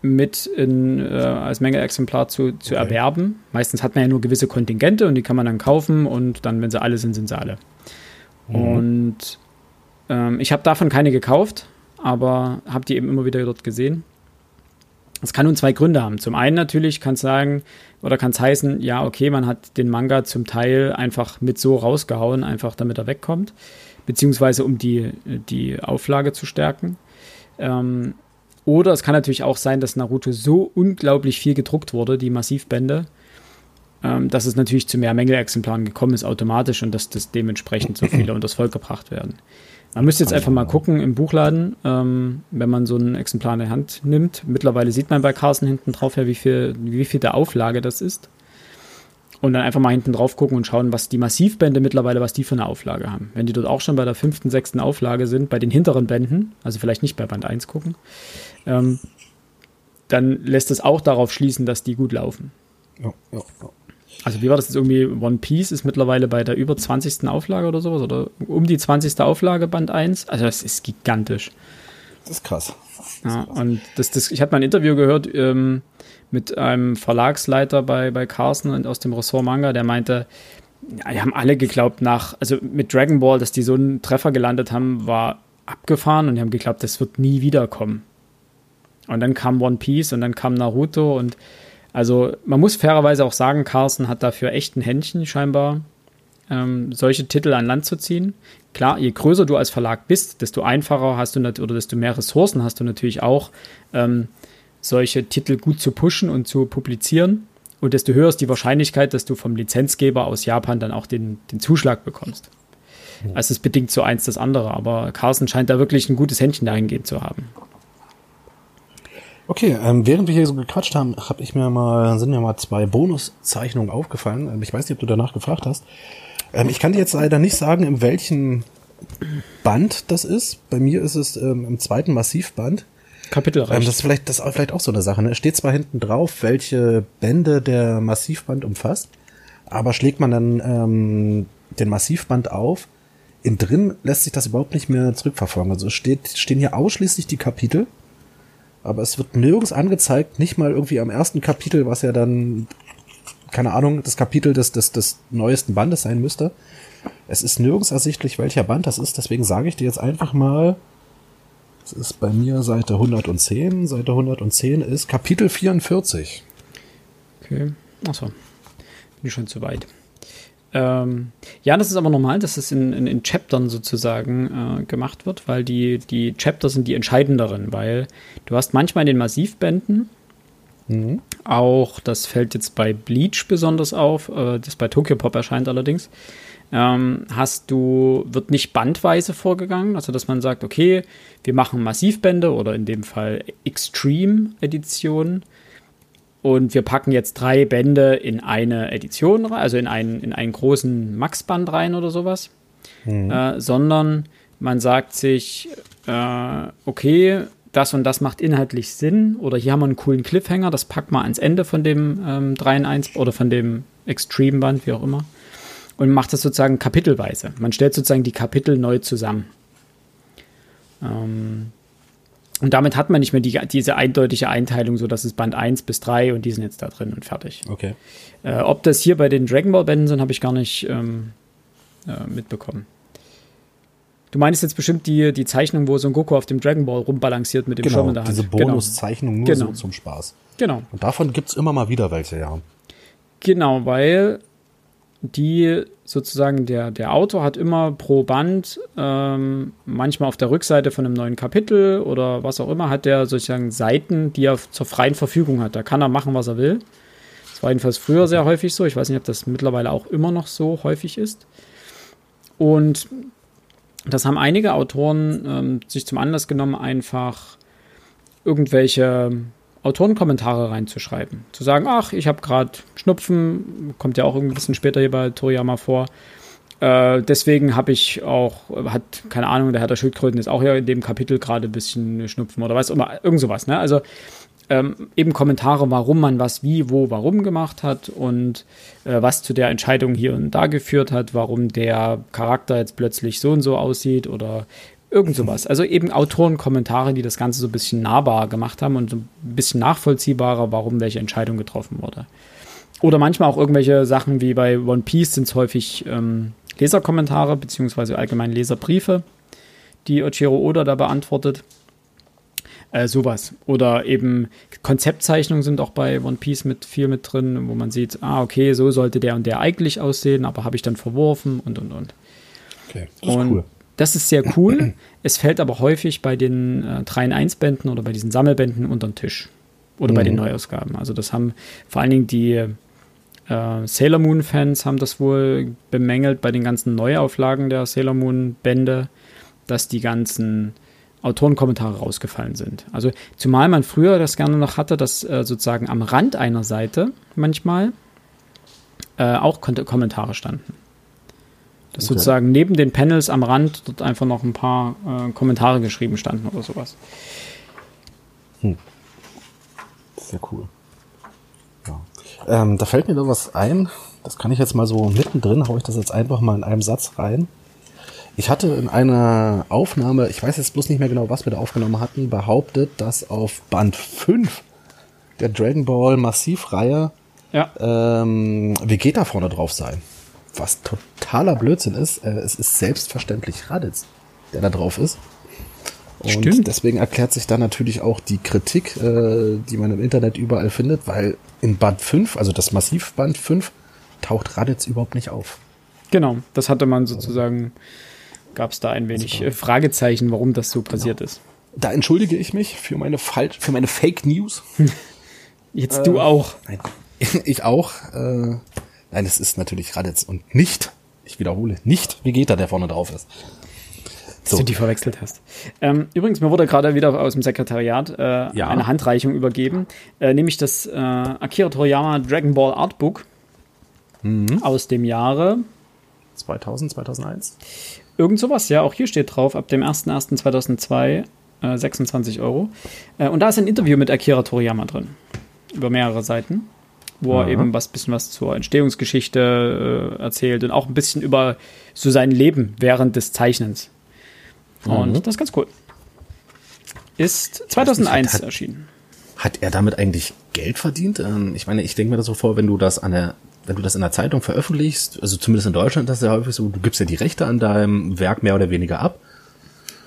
mit in, äh, als Menge-Exemplar zu, zu okay. erwerben. Meistens hat man ja nur gewisse Kontingente und die kann man dann kaufen und dann, wenn sie alle sind, sind sie alle. Mhm. Und ähm, ich habe davon keine gekauft, aber habe die eben immer wieder dort gesehen. Das kann nun zwei Gründe haben. Zum einen natürlich kann es sagen oder kann es heißen, ja, okay, man hat den Manga zum Teil einfach mit so rausgehauen, einfach damit er wegkommt, beziehungsweise um die, die Auflage zu stärken. Ähm, oder es kann natürlich auch sein, dass Naruto so unglaublich viel gedruckt wurde, die Massivbände, ähm, dass es natürlich zu mehr Mängelexemplaren gekommen ist automatisch und dass das dementsprechend so viele unters Volk gebracht werden. Man müsste jetzt einfach mal gucken im Buchladen, ähm, wenn man so ein Exemplar in der Hand nimmt. Mittlerweile sieht man bei Carson hinten drauf ja, wie viel, wie viel der Auflage das ist. Und dann einfach mal hinten drauf gucken und schauen, was die Massivbände mittlerweile, was die für eine Auflage haben. Wenn die dort auch schon bei der fünften, sechsten Auflage sind, bei den hinteren Bänden, also vielleicht nicht bei Band 1 gucken, ähm, dann lässt es auch darauf schließen, dass die gut laufen. Ja, ja, ja. Also wie war das jetzt irgendwie? One Piece ist mittlerweile bei der über 20. Auflage oder sowas oder um die 20. Auflage Band 1. Also das ist gigantisch. Das ist krass. Das ja, und das, das, ich hatte mal ein Interview gehört ähm, mit einem Verlagsleiter bei, bei Carson aus dem Ressort Manga, der meinte, ja, die haben alle geglaubt nach, also mit Dragon Ball, dass die so einen Treffer gelandet haben, war abgefahren und die haben geglaubt, das wird nie wiederkommen. Und dann kam One Piece und dann kam Naruto und also man muss fairerweise auch sagen, Carsten hat dafür echt ein Händchen scheinbar, ähm, solche Titel an Land zu ziehen. Klar, je größer du als Verlag bist, desto einfacher hast du oder desto mehr Ressourcen hast du natürlich auch, ähm, solche Titel gut zu pushen und zu publizieren. Und desto höher ist die Wahrscheinlichkeit, dass du vom Lizenzgeber aus Japan dann auch den, den Zuschlag bekommst. Also es bedingt so eins das andere, aber Carsten scheint da wirklich ein gutes Händchen dahingehend zu haben. Okay, ähm, während wir hier so gequatscht haben, hab ich mir mal, sind mir mal zwei Bonuszeichnungen aufgefallen. Ähm, ich weiß nicht, ob du danach gefragt hast. Ähm, ich kann dir jetzt leider nicht sagen, in welchem Band das ist. Bei mir ist es ähm, im zweiten Massivband. Kapitelreich. Ähm, das ist vielleicht, das ist vielleicht auch so eine Sache. Ne? Es steht zwar hinten drauf, welche Bände der Massivband umfasst, aber schlägt man dann ähm, den Massivband auf, in drin lässt sich das überhaupt nicht mehr zurückverfolgen. Also steht, stehen hier ausschließlich die Kapitel aber es wird nirgends angezeigt, nicht mal irgendwie am ersten Kapitel, was ja dann, keine Ahnung, das Kapitel des, des, des neuesten Bandes sein müsste. Es ist nirgends ersichtlich, welcher Band das ist, deswegen sage ich dir jetzt einfach mal, es ist bei mir Seite 110, Seite 110 ist Kapitel 44. Okay, achso, bin ich schon zu weit. Ähm, ja, das ist aber normal, dass es in, in, in Chaptern sozusagen äh, gemacht wird, weil die, die Chapter sind die entscheidenderen, weil du hast manchmal in den Massivbänden mhm. auch, das fällt jetzt bei Bleach besonders auf, äh, das bei Tokyo Pop erscheint allerdings, ähm, hast du, wird nicht bandweise vorgegangen, also dass man sagt, okay, wir machen Massivbände oder in dem Fall Extreme Editionen und wir packen jetzt drei Bände in eine Edition rein, also in einen, in einen großen Max-Band rein oder sowas. Mhm. Äh, sondern man sagt sich, äh, okay, das und das macht inhaltlich Sinn. Oder hier haben wir einen coolen Cliffhanger, das packt man ans Ende von dem ähm, 3 in 1 oder von dem Extreme-Band, wie auch immer. Und macht das sozusagen kapitelweise. Man stellt sozusagen die Kapitel neu zusammen. Ähm, und damit hat man nicht mehr die, diese eindeutige Einteilung, so dass es Band 1 bis 3 und die sind jetzt da drin und fertig. Okay. Äh, ob das hier bei den Dragon Ball Bänden sind, habe ich gar nicht ähm, äh, mitbekommen. Du meinst jetzt bestimmt die, die Zeichnung, wo Son Goku auf dem Dragon Ball rumbalanciert mit dem genau, Schirm in der Hand. Diese genau. Bonuszeichnung nur genau. so zum Spaß. Genau. Und davon gibt es immer mal wieder welche, ja. Genau, weil die sozusagen der, der Autor hat immer pro Band, ähm, manchmal auf der Rückseite von einem neuen Kapitel oder was auch immer, hat der sozusagen Seiten, die er zur freien Verfügung hat. Da kann er machen, was er will. Das war jedenfalls früher sehr häufig so. Ich weiß nicht, ob das mittlerweile auch immer noch so häufig ist. Und das haben einige Autoren ähm, sich zum Anlass genommen, einfach irgendwelche Autorenkommentare reinzuschreiben. Zu sagen, ach, ich habe gerade Schnupfen, kommt ja auch ein bisschen später hier bei Toriyama vor. Äh, deswegen habe ich auch, hat, keine Ahnung, der Herr der Schildkröten ist auch ja in dem Kapitel gerade ein bisschen Schnupfen oder was immer, irgend sowas, ne? Also ähm, eben Kommentare, warum man was wie, wo, warum gemacht hat und äh, was zu der Entscheidung hier und da geführt hat, warum der Charakter jetzt plötzlich so und so aussieht oder irgend sowas. Also eben Autorenkommentare, die das Ganze so ein bisschen nahbar gemacht haben und so ein bisschen nachvollziehbarer, warum welche Entscheidung getroffen wurde. Oder manchmal auch irgendwelche Sachen wie bei One Piece sind es häufig ähm, Leserkommentare beziehungsweise allgemein Leserbriefe, die Ochiro Oda da beantwortet. Äh, sowas. Oder eben Konzeptzeichnungen sind auch bei One Piece mit viel mit drin, wo man sieht, ah, okay, so sollte der und der eigentlich aussehen, aber habe ich dann verworfen und und und. Okay, das und ist cool. Das ist sehr cool. es fällt aber häufig bei den äh, 3 in 1 Bänden oder bei diesen Sammelbänden unter den Tisch. Oder mhm. bei den mhm. Neuausgaben. Also das haben vor allen Dingen die äh, Sailor Moon-Fans haben das wohl bemängelt bei den ganzen Neuauflagen der Sailor Moon-Bände, dass die ganzen Autorenkommentare rausgefallen sind. Also zumal man früher das gerne noch hatte, dass äh, sozusagen am Rand einer Seite manchmal äh, auch Kommentare standen. Dass okay. sozusagen neben den Panels am Rand dort einfach noch ein paar äh, Kommentare geschrieben standen oder sowas. Hm. Sehr cool. Ja. Ähm, da fällt mir noch was ein. Das kann ich jetzt mal so mittendrin, haue ich das jetzt einfach mal in einem Satz rein. Ich hatte in einer Aufnahme, ich weiß jetzt bloß nicht mehr genau, was wir da aufgenommen hatten, behauptet, dass auf Band 5 der Dragon Ball Massivreihe ja. ähm, Vegeta vorne drauf sei. Was totaler Blödsinn ist. Äh, es ist selbstverständlich Raditz, der da drauf ist. Und Stimmt. deswegen erklärt sich dann natürlich auch die Kritik, äh, die man im Internet überall findet, weil in Band 5, also das Massivband 5, taucht Raditz überhaupt nicht auf. Genau, das hatte man sozusagen gab es da ein wenig äh, Fragezeichen, warum das so passiert genau. ist. Da entschuldige ich mich für meine falsch, für meine Fake News. Jetzt äh, du auch. Nein, ich auch. Äh, nein, es ist natürlich Raditz und nicht, ich wiederhole, nicht Vegeta, der vorne drauf ist. So. Dass du die verwechselt hast. Ähm, übrigens, mir wurde gerade wieder aus dem Sekretariat äh, ja. eine Handreichung übergeben, äh, nämlich das äh, Akira Toriyama Dragon Ball Artbook mhm. aus dem Jahre 2000, 2001. Irgend sowas, ja. Auch hier steht drauf, ab dem 01.01.2002 äh, 26 Euro. Äh, und da ist ein Interview mit Akira Toriyama drin. Über mehrere Seiten. Wo Aha. er eben was bisschen was zur Entstehungsgeschichte äh, erzählt und auch ein bisschen über so sein Leben während des Zeichnens. Und mhm. das ist ganz cool. Ist 2001 nicht, hat, erschienen. Hat er damit eigentlich Geld verdient? Ähm, ich meine, ich denke mir das so vor, wenn du das an der wenn du das in der Zeitung veröffentlichst, also zumindest in Deutschland, das ist ja häufig so, du gibst ja die Rechte an deinem Werk mehr oder weniger ab.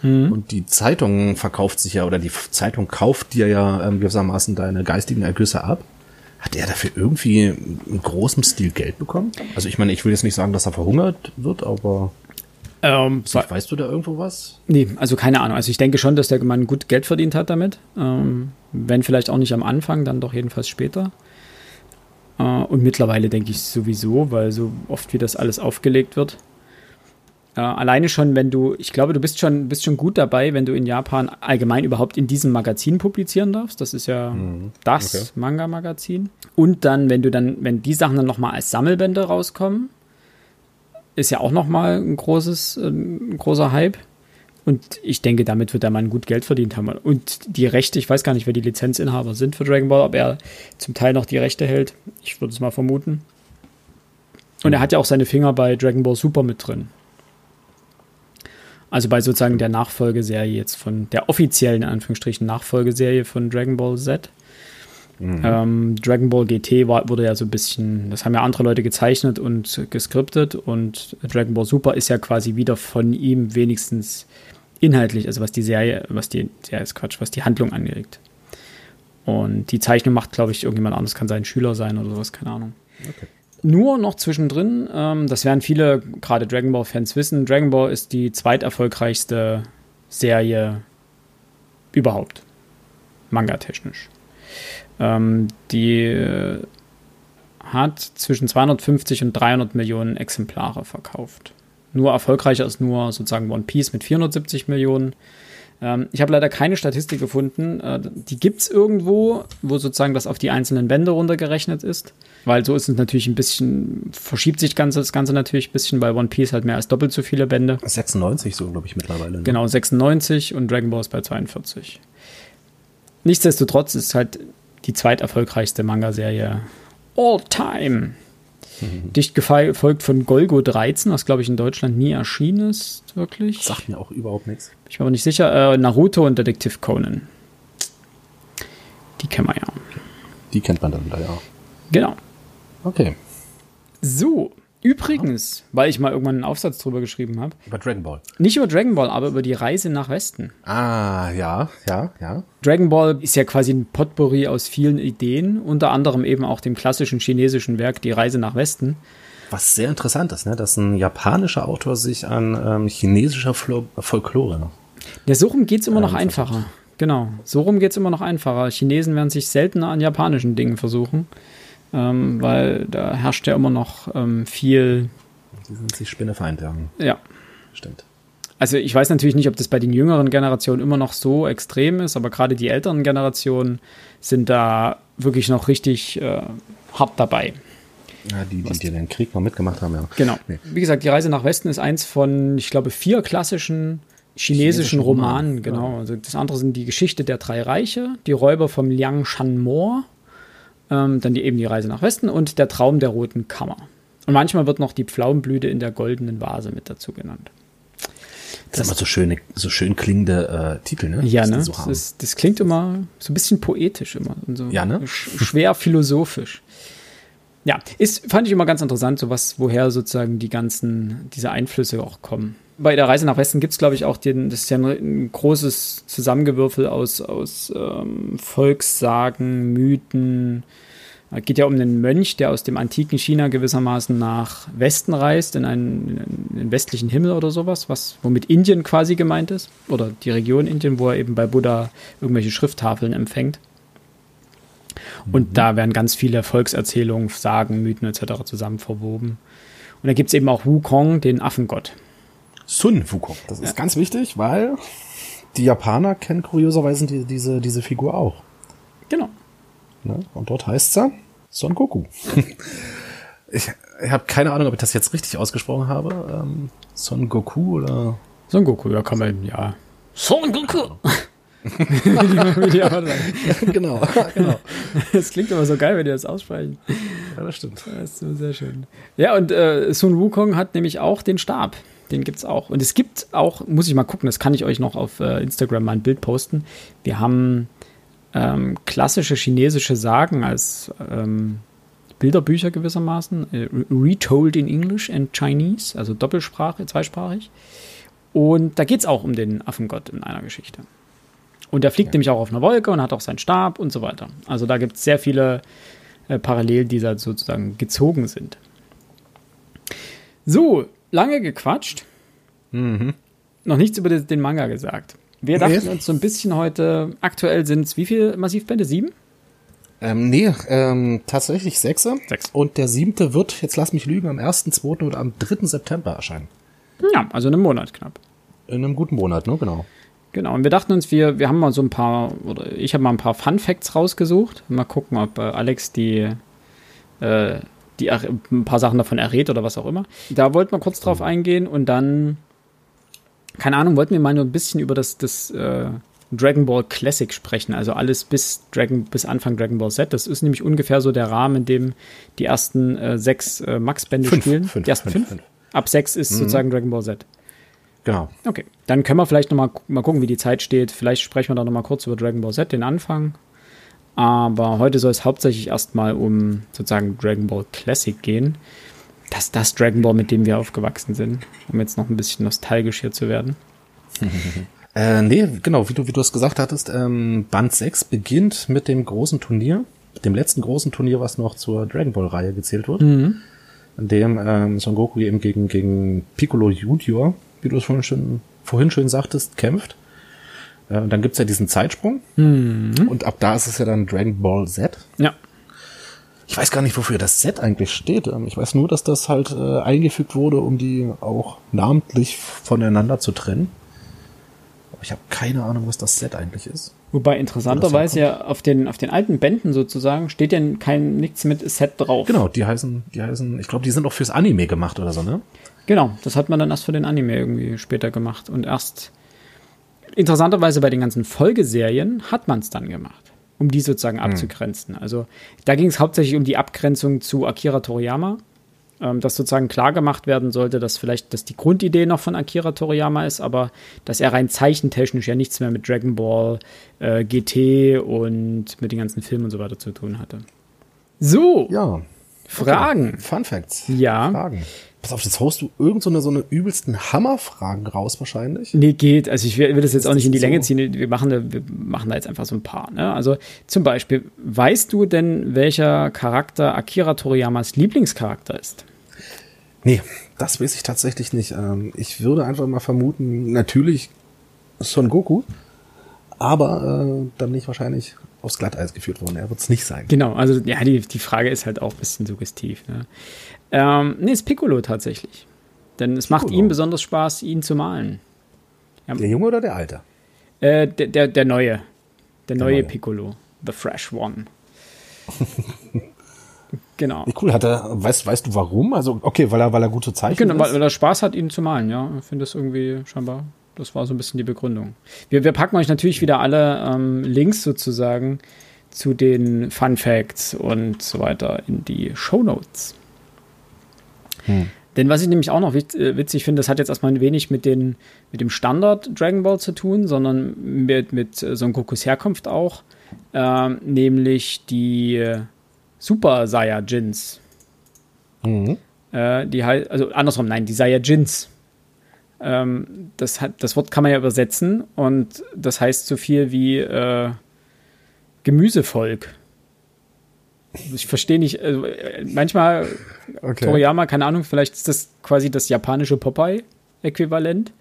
Mhm. Und die Zeitung verkauft sich ja, oder die Zeitung kauft dir ja ähm, gewissermaßen deine geistigen Ergüsse ab. Hat er dafür irgendwie in großem Stil Geld bekommen? Also ich meine, ich will jetzt nicht sagen, dass er verhungert wird, aber ähm, weißt, weißt du da irgendwo was? Nee, also keine Ahnung. Also ich denke schon, dass der Mann gut Geld verdient hat damit. Ähm, wenn vielleicht auch nicht am Anfang, dann doch jedenfalls später. Äh, und mittlerweile denke ich sowieso, weil so oft wie das alles aufgelegt wird. Äh, alleine schon, wenn du, ich glaube, du bist schon, bist schon gut dabei, wenn du in Japan allgemein überhaupt in diesem Magazin publizieren darfst. Das ist ja mhm. das okay. Manga-Magazin. Und dann, wenn du dann, wenn die Sachen dann nochmal als Sammelbände rauskommen, ist ja auch nochmal ein großes, äh, ein großer Hype. Und ich denke, damit wird der Mann gut Geld verdient haben. Und die Rechte, ich weiß gar nicht, wer die Lizenzinhaber sind für Dragon Ball, ob er zum Teil noch die Rechte hält. Ich würde es mal vermuten. Und er hat ja auch seine Finger bei Dragon Ball Super mit drin. Also bei sozusagen der Nachfolgeserie jetzt von der offiziellen, in Anführungsstrichen, Nachfolgeserie von Dragon Ball Z. Mhm. Ähm, Dragon Ball GT war, wurde ja so ein bisschen, das haben ja andere Leute gezeichnet und geskriptet und Dragon Ball Super ist ja quasi wieder von ihm wenigstens inhaltlich, also was die Serie, was die, ja ist Quatsch, was die Handlung angeregt. Und die Zeichnung macht, glaube ich, irgendjemand anderes, kann sein Schüler sein oder sowas, keine Ahnung. Okay. Nur noch zwischendrin, ähm, das werden viele, gerade Dragon Ball-Fans wissen, Dragon Ball ist die zweiterfolgreichste Serie überhaupt. Manga-technisch. Ähm, die äh, hat zwischen 250 und 300 Millionen Exemplare verkauft nur erfolgreicher ist nur sozusagen One Piece mit 470 Millionen. Ähm, ich habe leider keine Statistik gefunden. Äh, die gibt's irgendwo, wo sozusagen das auf die einzelnen Bände runtergerechnet ist. Weil so ist es natürlich ein bisschen, verschiebt sich Ganze, das Ganze natürlich ein bisschen, weil One Piece halt mehr als doppelt so viele Bände. 96 so, glaube ich, mittlerweile. Ne? Genau, 96 und Dragon Ball ist bei 42. Nichtsdestotrotz ist halt die zweiterfolgreichste Manga-Serie all time. Mhm. Dicht gefolgt von Golgo 13, was glaube ich in Deutschland nie erschienen ist, wirklich. Sagt mir auch überhaupt nichts. Ich bin aber nicht sicher. Äh, Naruto und Detective Conan. Die kennen wir ja. Die kennt man dann da, ja. Genau. Okay. So, Übrigens, weil ich mal irgendwann einen Aufsatz drüber geschrieben habe. Über Dragon Ball. Nicht über Dragon Ball, aber über die Reise nach Westen. Ah, ja, ja, ja. Dragon Ball ist ja quasi ein Potpourri aus vielen Ideen, unter anderem eben auch dem klassischen chinesischen Werk Die Reise nach Westen. Was sehr interessant ist, ne? dass ein japanischer Autor sich an ähm, chinesischer Flo Folklore. Ja, so rum geht es immer noch einfacher. Genau, so rum geht es immer noch einfacher. Chinesen werden sich seltener an japanischen Dingen versuchen ähm, weil da herrscht ja immer noch ähm, viel. Sie sind sich Spinnefeind, ja. Ja. Stimmt. Also ich weiß natürlich nicht, ob das bei den jüngeren Generationen immer noch so extrem ist, aber gerade die älteren Generationen sind da wirklich noch richtig äh, hart dabei. Ja, die, die, die den Krieg noch mitgemacht haben, ja. Genau. Nee. Wie gesagt, die Reise nach Westen ist eins von, ich glaube, vier klassischen chinesischen, Romanen, Roman. genau. Ja. Also das andere sind die Geschichte der drei Reiche, die Räuber vom Liang Shan Mo ähm, dann die, eben die Reise nach Westen und der Traum der roten Kammer. Und manchmal wird noch die Pflaumenblüte in der goldenen Vase mit dazu genannt. Das, das sind immer so schöne, so schön klingende äh, Titel, ne? Ja, ne? So das, ist, das, klingt immer so ein bisschen poetisch immer und so ja, ne? sch schwer philosophisch. Ja, ist, fand ich immer ganz interessant, so was, woher sozusagen die ganzen, diese Einflüsse auch kommen bei der Reise nach Westen gibt es, glaube ich, auch den, das ist ja ein, ein großes Zusammengewürfel aus, aus ähm, Volkssagen, Mythen. Es geht ja um einen Mönch, der aus dem antiken China gewissermaßen nach Westen reist, in einen, in einen westlichen Himmel oder sowas, was, womit Indien quasi gemeint ist. Oder die Region Indien, wo er eben bei Buddha irgendwelche Schrifttafeln empfängt. Und mhm. da werden ganz viele Volkserzählungen, Sagen, Mythen etc. zusammen verwoben. Und da gibt es eben auch Wukong, den Affengott. Sun Wukong. Das ist ja. ganz wichtig, weil die Japaner kennen kurioserweise die, diese, diese Figur auch. Genau. Ne? Und dort heißt er Son Goku. ich ich habe keine Ahnung, ob ich das jetzt richtig ausgesprochen habe. Ähm, Son Goku oder. Son Goku, ja, kann man, ja. Son Goku! genau, genau. Das klingt aber so geil, wenn die das aussprechen. Ja, das stimmt. Das ist so sehr schön. Ja, und äh, Sun Wukong hat nämlich auch den Stab. Den gibt es auch. Und es gibt auch, muss ich mal gucken, das kann ich euch noch auf äh, Instagram mal ein Bild posten. Wir haben ähm, klassische chinesische Sagen als ähm, Bilderbücher gewissermaßen, äh, retold in English and Chinese, also Doppelsprache, zweisprachig. Und da geht es auch um den Affengott in einer Geschichte. Und der fliegt ja. nämlich auch auf einer Wolke und hat auch seinen Stab und so weiter. Also da gibt es sehr viele äh, Parallelen, die da sozusagen gezogen sind. So, lange gequatscht. Mhm. Noch nichts über den Manga gesagt. Wir dachten uns so ein bisschen heute, aktuell sind es wie viele Massivbände? Sieben? Ähm, nee, ähm, tatsächlich sechs. Sechs. Und der siebte wird, jetzt lass mich lügen, am 1.2. oder am 3. September erscheinen. Ja, also in einem Monat knapp. In einem guten Monat, ne? Genau. Genau, und wir dachten uns, wir, wir haben mal so ein paar, oder ich habe mal ein paar Fun Facts rausgesucht. Mal gucken, ob äh, Alex die äh, die ein paar Sachen davon errät oder was auch immer. Da wollten wir kurz drauf mhm. eingehen und dann, keine Ahnung, wollten wir mal nur ein bisschen über das, das äh, Dragon Ball Classic sprechen, also alles bis Dragon, bis Anfang Dragon Ball Z. Das ist nämlich ungefähr so der Rahmen, in dem die ersten äh, sechs äh, Max-Bände spielen. Fünf, die ersten fünf? fünf? Ab sechs ist mhm. sozusagen Dragon Ball Z. Genau. Okay, dann können wir vielleicht noch mal, gucken, wie die Zeit steht. Vielleicht sprechen wir da noch mal kurz über Dragon Ball Z, den Anfang. Aber heute soll es hauptsächlich erstmal um sozusagen Dragon Ball Classic gehen. Das ist das Dragon Ball, mit dem wir aufgewachsen sind, um jetzt noch ein bisschen nostalgisch hier zu werden. äh, nee, genau, wie du, wie du es gesagt hattest, ähm, Band 6 beginnt mit dem großen Turnier, dem letzten großen Turnier, was noch zur Dragon Ball Reihe gezählt wird. Mhm. In dem ähm, Son Goku eben gegen, gegen Piccolo Junior, wie du es vorhin schon, vorhin schön sagtest, kämpft. Äh, und dann gibt's ja diesen Zeitsprung. Mhm. Und ab da ist es ja dann Dragon Ball Z. Ja. Ich weiß gar nicht, wofür das Z eigentlich steht. Ähm, ich weiß nur, dass das halt äh, eingefügt wurde, um die auch namentlich voneinander zu trennen. Ich habe keine Ahnung, was das Set eigentlich ist. Wobei interessanterweise ja auf den, auf den alten Bänden sozusagen steht ja kein nichts mit Set drauf. Genau, die heißen, die heißen, ich glaube, die sind auch fürs Anime gemacht oder so, ne? Genau, das hat man dann erst für den Anime irgendwie später gemacht und erst interessanterweise bei den ganzen Folgeserien hat man es dann gemacht, um die sozusagen hm. abzugrenzen. Also da ging es hauptsächlich um die Abgrenzung zu Akira Toriyama, ähm, dass sozusagen klar gemacht werden sollte, dass vielleicht dass die Grundidee noch von Akira Toriyama ist, aber dass er rein zeichentechnisch ja nichts mehr mit Dragon Ball, äh, GT und mit den ganzen Filmen und so weiter zu tun hatte. So. Ja. Fragen. Okay. Fun Facts. Ja. Fragen. Pass auf, jetzt haust du irgend so eine, so eine übelsten Hammerfragen raus wahrscheinlich. Nee, geht. Also ich will, will das jetzt auch nicht in die so? Länge ziehen. Wir machen, da, wir machen da jetzt einfach so ein paar. Ne? Also zum Beispiel, weißt du denn, welcher Charakter Akira Toriyamas Lieblingscharakter ist? Nee, das weiß ich tatsächlich nicht. Ähm, ich würde einfach mal vermuten, natürlich Son Goku, aber äh, dann nicht wahrscheinlich aufs Glatteis geführt worden. Er wird es nicht sein. Genau, also ja, die, die Frage ist halt auch ein bisschen suggestiv. Ne? Ähm, nee, ist Piccolo tatsächlich. Denn es Piccolo. macht ihm besonders Spaß, ihn zu malen. Ja. Der Junge oder der Alte? Äh, der, der, der neue. Der, der neue, neue Piccolo. The Fresh One. Genau. Wie cool, hat er, weißt, weißt du warum? Also, okay, weil er, weil er gute Zeichen Genau, weil, weil er Spaß hat, ihn zu malen, ja. Ich finde das irgendwie scheinbar, das war so ein bisschen die Begründung. Wir, wir packen euch natürlich wieder alle ähm, Links sozusagen zu den Fun Facts und so weiter in die Show Notes. Hm. Denn was ich nämlich auch noch äh, witzig finde, das hat jetzt erstmal ein wenig mit, den, mit dem Standard Dragon Ball zu tun, sondern mit, mit Son Gokus Herkunft auch. Ähm, nämlich die Super Saiyajins. Mhm. Äh, die halt, also andersrum, nein, die Saiyajins. Ähm, das, hat, das Wort kann man ja übersetzen und das heißt so viel wie äh, Gemüsevolk. Ich verstehe nicht, also manchmal okay. Toriyama, keine Ahnung, vielleicht ist das quasi das japanische Popeye-Äquivalent.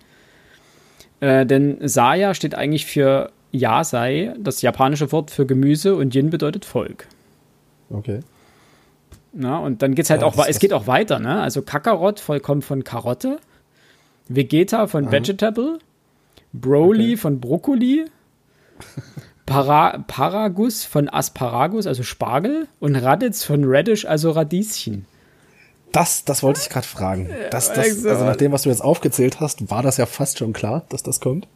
Äh, denn Saya steht eigentlich für Yasei, das japanische Wort für Gemüse und Yin bedeutet Volk. Okay. Na, und dann geht's halt ja, auch, es geht auch weiter, ne? Also Kakarot vollkommen von Karotte, Vegeta von Aha. Vegetable, Broly okay. von Brokkoli, Para, Paragus von Asparagus, also Spargel, und Raditz von Radish, also Radieschen. Das, das wollte ich gerade fragen. Das, das, also nach dem, was du jetzt aufgezählt hast, war das ja fast schon klar, dass das kommt.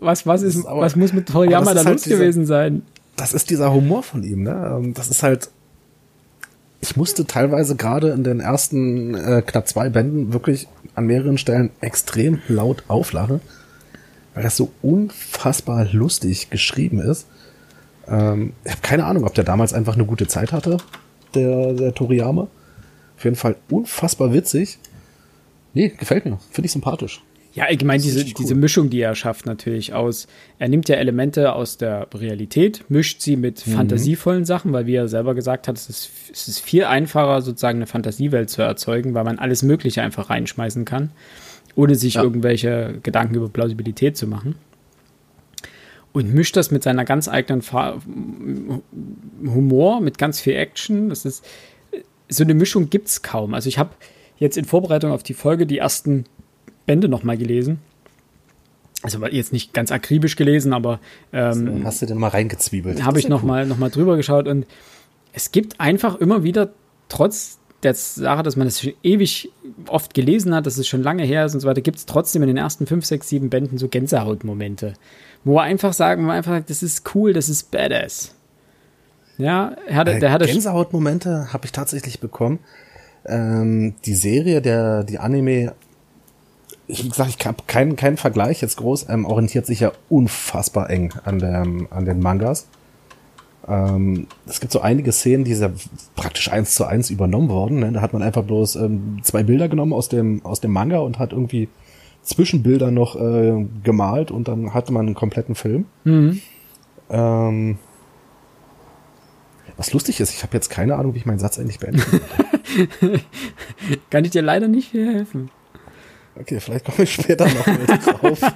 Was, was, ist, aber, was muss mit Toriyama da halt los dieser, gewesen sein? das ist dieser Humor von ihm, ne? Ähm, das ist halt. Ich musste teilweise gerade in den ersten äh, knapp zwei Bänden wirklich an mehreren Stellen extrem laut auflachen, weil das so unfassbar lustig geschrieben ist. Ähm, ich habe keine Ahnung, ob der damals einfach eine gute Zeit hatte, der, der Toriyama. Auf jeden Fall unfassbar witzig. Nee, gefällt mir. Finde ich sympathisch. Ja, ich meine, diese, cool. diese Mischung, die er schafft, natürlich aus. Er nimmt ja Elemente aus der Realität, mischt sie mit mhm. fantasievollen Sachen, weil, wie er selber gesagt hat, es ist, es ist viel einfacher, sozusagen eine Fantasiewelt zu erzeugen, weil man alles Mögliche einfach reinschmeißen kann, ohne sich ja. irgendwelche Gedanken über Plausibilität zu machen. Und mischt das mit seiner ganz eigenen Fa Humor, mit ganz viel Action. Das ist so eine Mischung gibt es kaum. Also ich habe jetzt in Vorbereitung auf die Folge die ersten Bände nochmal gelesen. Also jetzt nicht ganz akribisch gelesen, aber ähm, hast du denn mal reingezwiebelt? Habe ich nochmal cool. noch mal drüber geschaut und es gibt einfach immer wieder, trotz der Sache, dass man es schon ewig oft gelesen hat, dass es schon lange her ist und so weiter, gibt es trotzdem in den ersten fünf, sechs, sieben Bänden so Gänsehautmomente, wo er einfach sagt, man einfach sagt, das ist cool, das ist badass. Ja, er hatte, äh, der hatte Gänsehautmomente habe ich tatsächlich bekommen. Ähm, die Serie, der die Anime ich sag, ich habe keinen keinen Vergleich jetzt groß, ähm, orientiert sich ja unfassbar eng an, der, an den Mangas. Ähm, es gibt so einige Szenen, die sind praktisch eins zu eins übernommen worden. Ne? Da hat man einfach bloß ähm, zwei Bilder genommen aus dem, aus dem Manga und hat irgendwie Zwischenbilder noch äh, gemalt und dann hatte man einen kompletten Film. Mhm. Ähm, was lustig ist, ich habe jetzt keine Ahnung, wie ich meinen Satz eigentlich beende. Kann ich dir leider nicht viel helfen. Okay, vielleicht komme ich später noch drauf.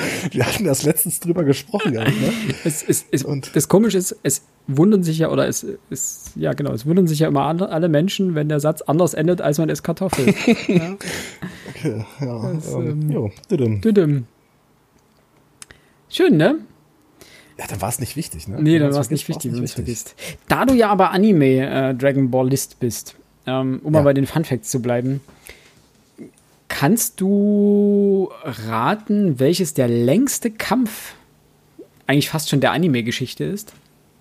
Wir hatten das letztens drüber gesprochen gehabt, ne? Es, es, es, und das Komische ist, es wundern sich ja, oder es ist, ja genau, es wundern sich ja immer alle Menschen, wenn der Satz anders endet, als man isst Kartoffeln. ja. Okay, ja. Das, ähm, jo, düdüm. düdüm. Schön, ne? Ja, dann war es nicht wichtig, ne? Nee, dann war es nicht wichtig, wenn du es vergisst. Da du ja aber Anime äh, Dragon Ball List bist, ähm, um ja. mal bei den Fun Facts zu bleiben, kannst du raten, welches der längste Kampf eigentlich fast schon der Anime-Geschichte ist?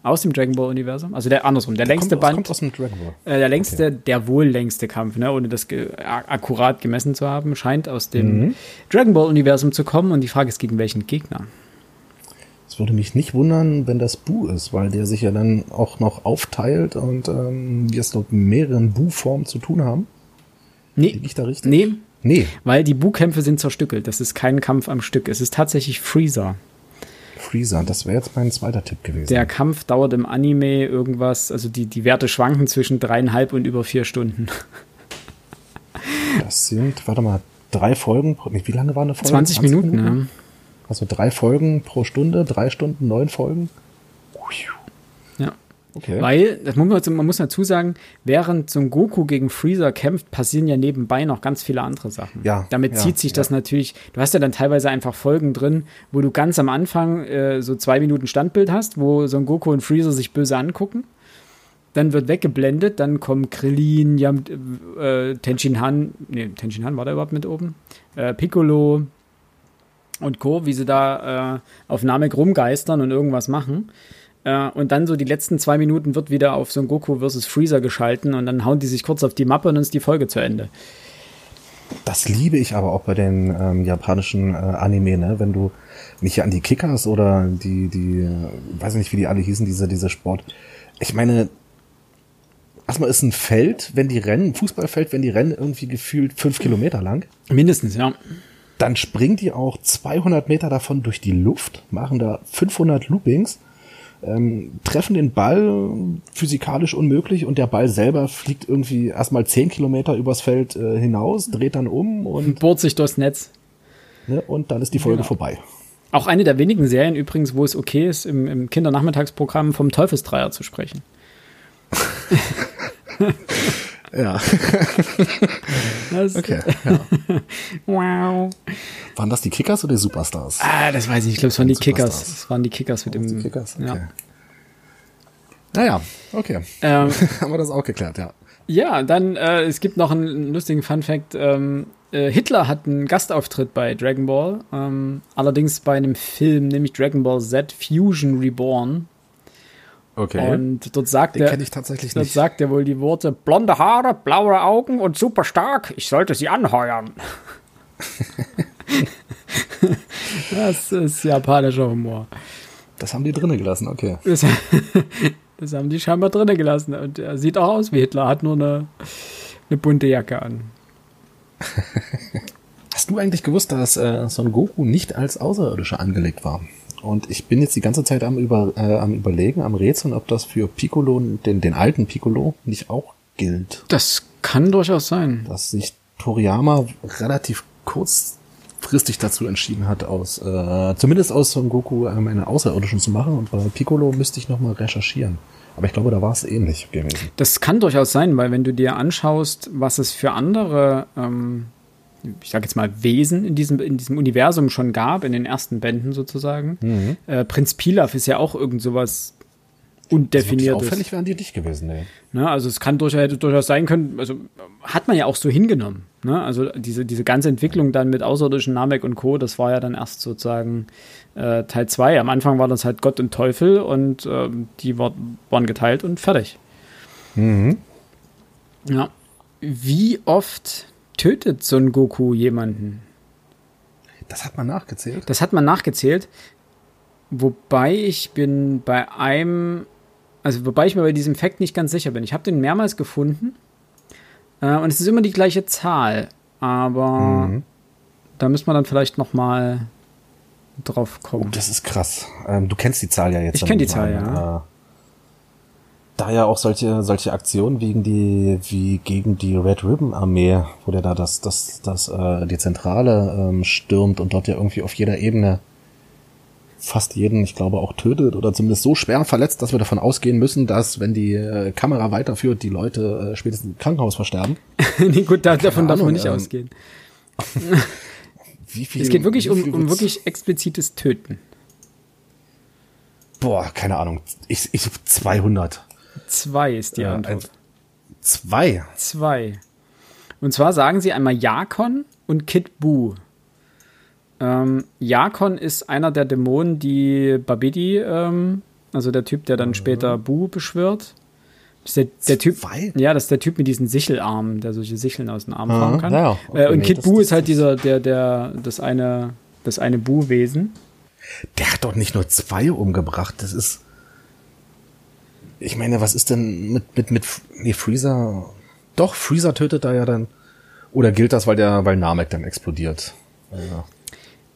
Aus dem Dragon Ball-Universum? Also der andersrum, der, der längste kommt, Band. Kommt aus dem Dragon Ball. Äh, der längste, okay. der wohl längste Kampf, ne, ohne das ge akkurat gemessen zu haben, scheint aus dem mhm. Dragon Ball-Universum zu kommen. Und die Frage ist, gegen welchen Gegner? Es würde mich nicht wundern, wenn das Bu ist, weil der sich ja dann auch noch aufteilt und ähm, wir es mit mehreren Bu-Formen zu tun haben. Nee. Liege ich da richtig? Nee. Nee. Weil die Bu-Kämpfe sind zerstückelt. Das ist kein Kampf am Stück. Es ist tatsächlich Freezer. Freezer, das wäre jetzt mein zweiter Tipp gewesen. Der Kampf dauert im Anime irgendwas, also die, die Werte schwanken zwischen dreieinhalb und über vier Stunden. Das sind, warte mal, drei Folgen. Wie lange war eine Folge? 20, 20 Minuten, Minuten, ja. Also drei Folgen pro Stunde, drei Stunden, neun Folgen. Okay. Weil, das muss man, man muss dazu sagen, während Son Goku gegen Freezer kämpft, passieren ja nebenbei noch ganz viele andere Sachen. Ja. Damit ja, zieht sich ja. das natürlich, du hast ja dann teilweise einfach Folgen drin, wo du ganz am Anfang äh, so zwei Minuten Standbild hast, wo Son Goku und Freezer sich böse angucken. Dann wird weggeblendet, dann kommen Krillin, Yam, äh, Tenshin Han, nee, Tenshin Han war da überhaupt mit oben? Äh, Piccolo, und Co., wie sie da äh, auf Namek rumgeistern und irgendwas machen. Äh, und dann so die letzten zwei Minuten wird wieder auf Son Goku versus Freezer geschalten und dann hauen die sich kurz auf die Mappe und dann ist die Folge zu Ende. Das liebe ich aber auch bei den ähm, japanischen äh, Anime, ne? Wenn du nicht an die Kickers oder die, die, äh, weiß nicht, wie die alle hießen, diese, diese Sport. Ich meine, erstmal ist ein Feld, wenn die rennen, ein Fußballfeld, wenn die rennen, irgendwie gefühlt fünf Kilometer lang. Mindestens, ja. Dann springen die auch 200 Meter davon durch die Luft, machen da 500 Loopings, ähm, treffen den Ball physikalisch unmöglich und der Ball selber fliegt irgendwie erstmal 10 Kilometer übers Feld äh, hinaus, dreht dann um und bohrt sich durchs Netz. Ne, und dann ist die Folge genau. vorbei. Auch eine der wenigen Serien übrigens, wo es okay ist, im, im Kindernachmittagsprogramm vom Teufelsdreier zu sprechen. Ja. Das, okay. Ja. wow. Waren das die Kickers oder die Superstars? Ah, das weiß ich. Ich glaube, es waren die Kickers. Es waren die Kickers mit dem. Die Kickers, okay. Ja. Naja, okay. Ähm, Haben wir das auch geklärt, ja. Ja, dann, äh, es gibt noch einen lustigen Fun-Fact. Ähm, äh, Hitler hat einen Gastauftritt bei Dragon Ball, ähm, allerdings bei einem Film, nämlich Dragon Ball Z Fusion Reborn. Okay. Und dort sagt Den er, ich tatsächlich dort nicht. sagt er wohl die Worte blonde Haare, blaue Augen und super stark. Ich sollte sie anheuern. das ist japanischer Humor. Das haben die drinnen gelassen, okay. Das, das, haben die scheinbar drinnen gelassen. Und er sieht auch aus wie Hitler, hat nur eine, eine bunte Jacke an. Hast du eigentlich gewusst, dass äh, Son Goku nicht als Außerirdischer angelegt war? Und ich bin jetzt die ganze Zeit am, über, äh, am überlegen, am Rätseln, ob das für Piccolo, den, den alten Piccolo, nicht auch gilt. Das kann durchaus sein. Dass sich Toriyama relativ kurzfristig dazu entschieden hat, aus äh, zumindest aus Son Goku ähm, einen Außerirdischen zu machen. Und bei Piccolo müsste ich nochmal recherchieren. Aber ich glaube, da war es ähnlich gewesen. Das kann durchaus sein, weil wenn du dir anschaust, was es für andere ähm, ich sage jetzt mal, Wesen in diesem, in diesem Universum schon gab, in den ersten Bänden sozusagen. Mhm. Äh, Prinz Pilaf ist ja auch irgend sowas undefiniertes. Auffällig wären die nicht gewesen, ey. Ne, also es kann durchaus, hätte durchaus sein können, also hat man ja auch so hingenommen. Ne? Also diese, diese ganze Entwicklung dann mit außerirdischen Namek und Co., das war ja dann erst sozusagen äh, Teil 2. Am Anfang war das halt Gott und Teufel und äh, die war, waren geteilt und fertig. Mhm. Ja. Wie oft tötet Son Goku jemanden? Das hat man nachgezählt. Das hat man nachgezählt. Wobei ich bin bei einem, also wobei ich mir bei diesem Fakt nicht ganz sicher bin. Ich habe den mehrmals gefunden äh, und es ist immer die gleiche Zahl, aber mhm. da müssen wir dann vielleicht noch mal drauf kommen. Oh, das ist krass. Ähm, du kennst die Zahl ja jetzt. Ich kenne die Zahl, ja. Äh, da ja auch solche, solche Aktionen wegen die, wie gegen die Red Ribbon Armee, wo der da das, das, das, äh, die Zentrale ähm, stürmt und dort ja irgendwie auf jeder Ebene fast jeden, ich glaube, auch tötet oder zumindest so schwer verletzt, dass wir davon ausgehen müssen, dass, wenn die äh, Kamera weiterführt, die Leute äh, spätestens im Krankenhaus versterben. nee, gut, da, davon darf man nicht ähm, ausgehen. wie viel, es geht wirklich um, um wirklich explizites Töten. boah, keine Ahnung. Ich, ich 200. Zwei ist die Ja, Antwort. ein- Zwei. Zwei. Und zwar sagen sie einmal Jakon und Kid Buu. Ähm, Jakon ist einer der Dämonen, die Babidi, ähm, also der Typ, der dann später Bu beschwört. Das ist der, der Typ, Zwei? ja, das ist der Typ mit diesen Sichelarmen, der solche Sicheln aus den Armen Aha, fahren kann. ja. Okay, äh, und nee, Kid das- Bu das- ist halt dieser, der, der, das eine, das eine Bu-Wesen. Der hat doch nicht nur zwei umgebracht. Das ist. Ich meine, was ist denn mit, mit, mit, nee, Freezer. Doch, Freezer tötet da ja dann. Oder gilt das, weil der, weil Namek dann explodiert? Ja.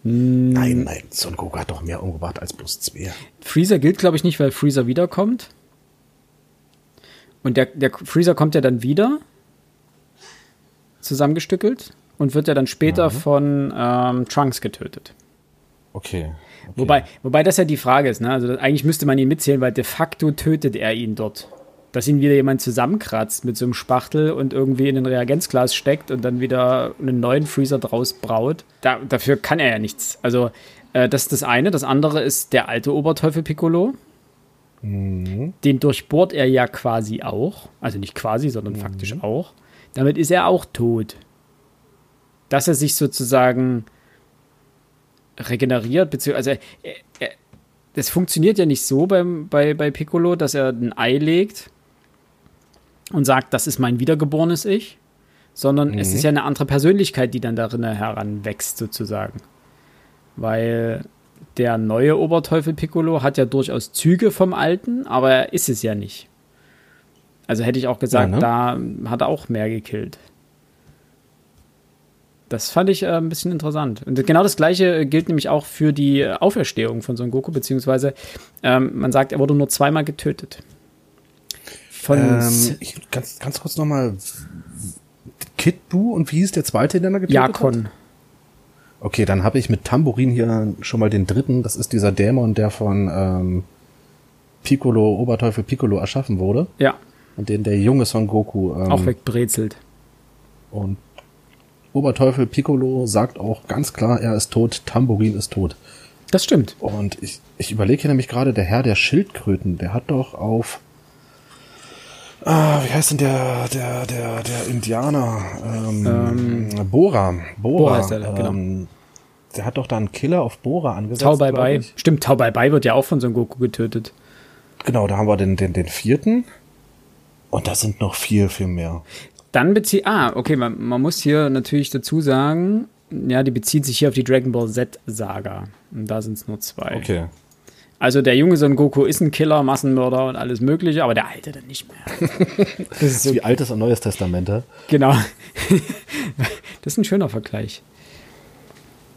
Nein, nein, Son Goku hat doch mehr umgebracht als bloß zwei. Freezer gilt, glaube ich, nicht, weil Freezer wiederkommt. Und der, der Freezer kommt ja dann wieder zusammengestückelt und wird ja dann später von ähm, Trunks getötet. Okay. Okay. Wobei, wobei das ja die Frage ist, ne? Also das, eigentlich müsste man ihn mitzählen, weil de facto tötet er ihn dort. Dass ihn wieder jemand zusammenkratzt mit so einem Spachtel und irgendwie in ein Reagenzglas steckt und dann wieder einen neuen Freezer draus braut. Da, dafür kann er ja nichts. Also, äh, das ist das eine. Das andere ist der alte Oberteufel Piccolo. Den durchbohrt er ja quasi auch. Also nicht quasi, sondern faktisch auch. Damit ist er auch tot. Dass er sich sozusagen regeneriert, beziehungsweise also er, er, das funktioniert ja nicht so beim, bei, bei Piccolo, dass er ein Ei legt und sagt, das ist mein wiedergeborenes Ich, sondern es ist ja eine andere Persönlichkeit, die dann darin heranwächst, sozusagen. Weil der neue Oberteufel Piccolo hat ja durchaus Züge vom alten, aber er ist es ja nicht. Also hätte ich auch gesagt, Ja, ne? da hat er auch mehr gekillt. Das fand ich äh, ein bisschen interessant. Und genau das gleiche äh, gilt nämlich auch für die äh, Auferstehung von Son Goku, beziehungsweise ähm, man sagt, er wurde nur zweimal getötet. Von Ähm, ich, ganz, ganz kurz nochmal. Kid Buu und wie hieß der zweite, den er getötet hat? Jakon. Okay, dann habe ich mit Tambourin hier schon mal den dritten. Das ist dieser Dämon, der von ähm, Piccolo, Oberteufel Piccolo erschaffen wurde. Ja, Und den der junge Son Goku. Ähm, auch wegbrezelt. Und Oberteufel Piccolo sagt auch ganz klar, er ist tot, Tambourin ist tot. Das stimmt. Und ich, ich überlege hier nämlich gerade, der Herr der Schildkröten, der hat doch auf. Ah, wie heißt denn der, der, der, der Indianer? Ähm, Bora. Bora. Bora ist der, genau. ähm, Der hat doch da einen Killer auf Bora angesetzt. Tau Bai Bai. Stimmt, Tau Bai Bai wird ja auch von Son Goku getötet. Genau, da haben wir den, den, den vierten. Und da sind noch viel, viel mehr. Dann bezieht, ah, okay, man, man muss hier natürlich dazu sagen, ja, die bezieht sich hier auf die Dragon Ball Z Saga. Und da sind es nur zwei. Okay. Also der junge Son Goku ist ein Killer, Massenmörder und alles mögliche, aber der alte dann nicht mehr. Das ist so, Wie altes und neues Testamente. genau. Das ist ein schöner Vergleich.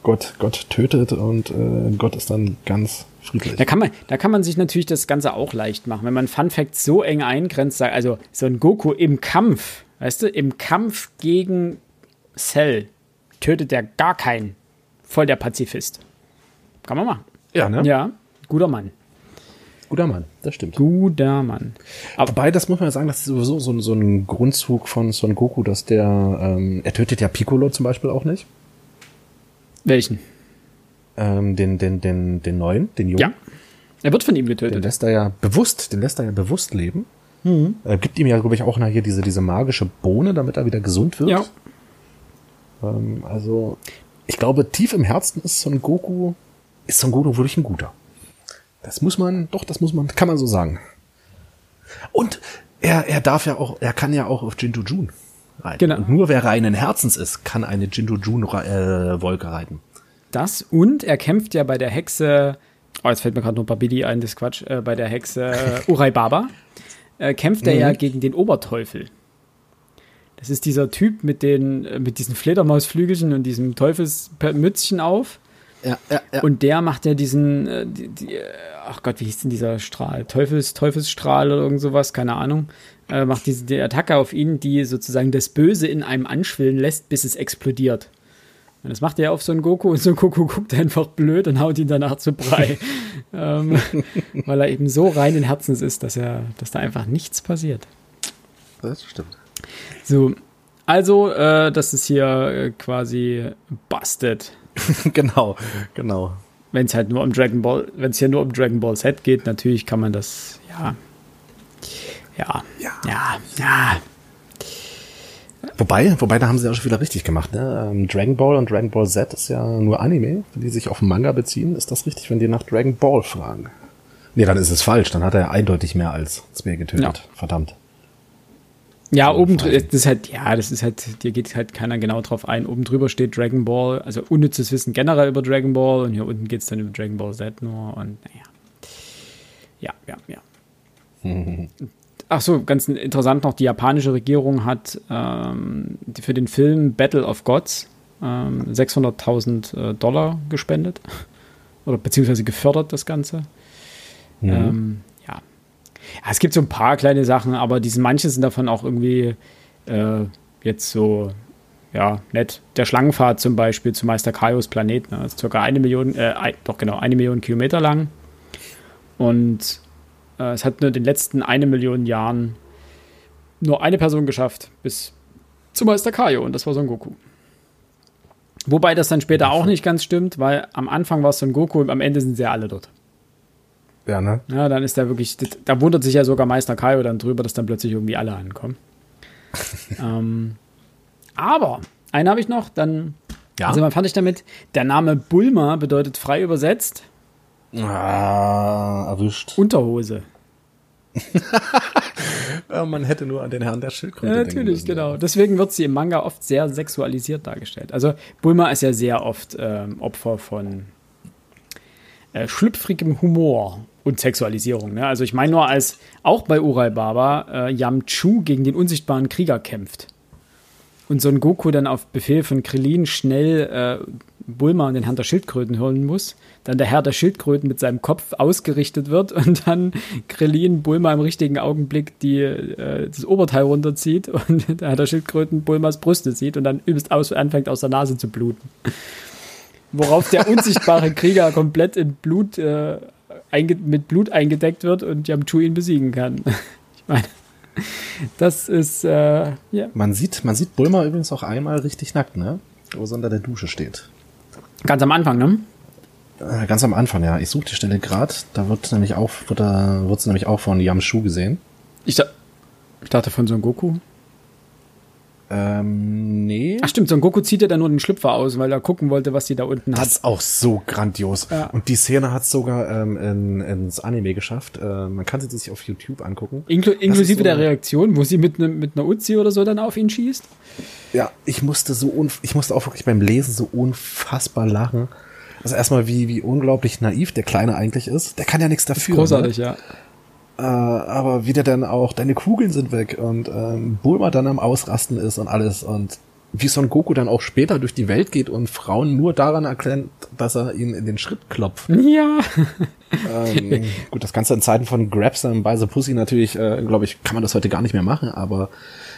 Gott, Gott tötet und äh, Gott ist dann ganz friedlich. Da kann, man, da kann man sich natürlich das Ganze auch leicht machen. Wenn man Fun Facts so eng eingrenzt, sagt, also Son Goku im Kampf, weißt du, im Kampf gegen Cell tötet er gar keinen. Voll der Pazifist. Kann man machen. Ja, ne? Ja, guter Mann. Guter Mann, das stimmt. Guter Mann. Aber Wobei, das muss man ja sagen, das ist sowieso so, ein- so ein Grundzug von Son Goku, dass der, ähm, er tötet ja Piccolo zum Beispiel auch nicht. welchen? Ähm, den, den, den, den neuen, den Jungen. Ja. Er wird von ihm Den getötet. lässt er ja bewusst, den lässt er ja bewusst leben. Äh, gibt ihm ja, glaube ich, auch nachher diese, diese magische Bohne, damit er wieder gesund wird. Ja. Ähm, also, ich glaube, tief im Herzen ist Son Goku, ist Son Goku wirklich ein guter. Das muss man, doch, das muss man, kann man so sagen. Und er, er darf ja auch, er kann ja auch auf Jinju Jun reiten. Genau. Und nur wer reinen Herzens ist, kann eine Jinju Jun äh, Wolke reiten. Das und er kämpft ja bei der Hexe, oh, jetzt fällt mir gerade nur Babidi ein, das Quatsch, äh, bei der Hexe äh, Urai Baba, äh, kämpft er ja gegen den Oberteufel. Das ist dieser Typ mit den, äh, mit diesen Fledermausflügelchen und diesem Teufelsmützchen auf. Ja, ja, ja. Und der macht ja diesen, äh, die, die, äh, ach Gott, wie hieß denn dieser Strahl? Teufels, Teufelsstrahl oder irgend sowas, keine Ahnung. Äh, macht diese die Attacke auf ihn, die sozusagen das Böse in einem anschwillen lässt, bis es explodiert. Und das macht er auf Son Goku und Son Goku guckt einfach blöd und haut ihn danach zu Brei. ähm, weil er eben so rein in Herzens ist, dass er, dass da einfach nichts passiert. das stimmt. So, also, äh, das ist hier äh, quasi busted. genau, genau. wenn es halt nur um Dragon Ball, wenn es hier nur um Dragon Ball Z geht, natürlich kann man das, ja. Ja, ja, ja, ja. Wobei, wobei, da haben sie ja schon wieder richtig gemacht. Ne? Ähm, Dragon Ball und Dragon Ball Z ist ja nur Anime. Wenn die sich auf Manga beziehen, ist das richtig, wenn die nach Dragon Ball fragen. Nee, dann ist es falsch. Dann hat er eindeutig mehr als zwei getötet. Ja. Verdammt. Ja, oben das ist halt, ja, das ist halt, dir geht halt keiner genau drauf ein. Oben drüber steht Dragon Ball, also unnützes Wissen generell über Dragon Ball und hier unten geht es dann über Dragon Ball Z nur und naja. Ja, ja, ja. Ach so, ganz interessant noch, die japanische Regierung hat ähm, für den Film Battle of Gods ähm, 600.000 äh, Dollar gespendet oder beziehungsweise gefördert das Ganze. Mhm. Ähm, ja. ja. Es gibt so ein paar kleine Sachen, aber diese manche sind davon auch irgendwie äh, jetzt so ja, nett. Der Schlangenfahrt zum Beispiel zu Meister Kaios Planet, ne, ist circa eine Million, äh, ein, doch genau, eine Million Kilometer lang. Und es hat nur in den letzten eine Million Jahren nur eine Person geschafft, bis zu Meister Kaio, und das war Son Goku. Wobei das dann später auch nicht ganz stimmt, weil am Anfang war es Son Goku und am Ende sind sie ja alle dort. Ja, ne? Ja, dann ist der wirklich, da wundert sich ja sogar Meister Kaio dann drüber, dass dann plötzlich irgendwie alle ankommen. ähm, aber, einen habe ich noch, dann ja. also man fand ich damit. Der Name Bulma bedeutet frei übersetzt Ah, erwischt. Unterhose. man hätte nur an den Herrn der Schildkröte ja, Natürlich, genau. Deswegen wird sie im Manga oft sehr sexualisiert dargestellt. Also Bulma ist ja sehr oft ähm, Opfer von äh, schlüpfrigem Humor und Sexualisierung. Ne? Also ich meine nur, als auch bei Ural Baba äh, Yamchu gegen den unsichtbaren Krieger kämpft und Son Goku dann auf Befehl von Krillin schnell äh, Bulma und den Herrn der Schildkröten holen muss, dann der Herr der Schildkröten mit seinem Kopf ausgerichtet wird und dann Krillin Bulma im richtigen Augenblick die, äh, das Oberteil runterzieht und der Herr der Schildkröten Bulmas Brüste sieht und dann übelst aus, anfängt aus der Nase zu bluten. Worauf der unsichtbare Krieger komplett in Blut, äh, mit Blut eingedeckt wird und Yamchu ihn besiegen kann. ich meine, das ist, äh, ja. Man sieht, man sieht Bulma übrigens auch einmal richtig nackt, ne? Wo sie unter der Dusche steht. Ganz am Anfang, ne? Äh, ganz am Anfang, ja. Ich suche die Stelle gerade. Da wird nämlich auch, wird, da, wird sie nämlich auch von Yamshu gesehen. Ich, da, ich dachte von Son Goku. Ähm, nee. Ach stimmt, Son Goku zieht ja dann nur den Schlüpfer aus, weil er gucken wollte, was die da unten das hat. Das ist auch so grandios. Ja. Und die Szene hat sogar ähm, in, ins Anime geschafft. Äh, man kann sie sich auf YouTube angucken. Inklu inklusive so der Reaktion, wo sie mit, ne, mit einer Uzi oder so dann auf ihn schießt. Ja, ich musste so ich musste auch wirklich beim Lesen so unfassbar lachen. Also erstmal, wie, wie unglaublich naiv der Kleine eigentlich ist. Der kann ja nichts dafür. Großartig, ne? ja. Äh, aber wie der dann auch, deine Kugeln sind weg und ähm, Bulma dann am Ausrasten ist und alles und wie Son Goku dann auch später durch die Welt geht und Frauen nur daran erklären, dass er ihnen in den Schritt klopft. Ja. ähm, gut, das Ganze in Zeiten von Grabs und the Pussy natürlich, äh, glaube ich, kann man das heute gar nicht mehr machen, aber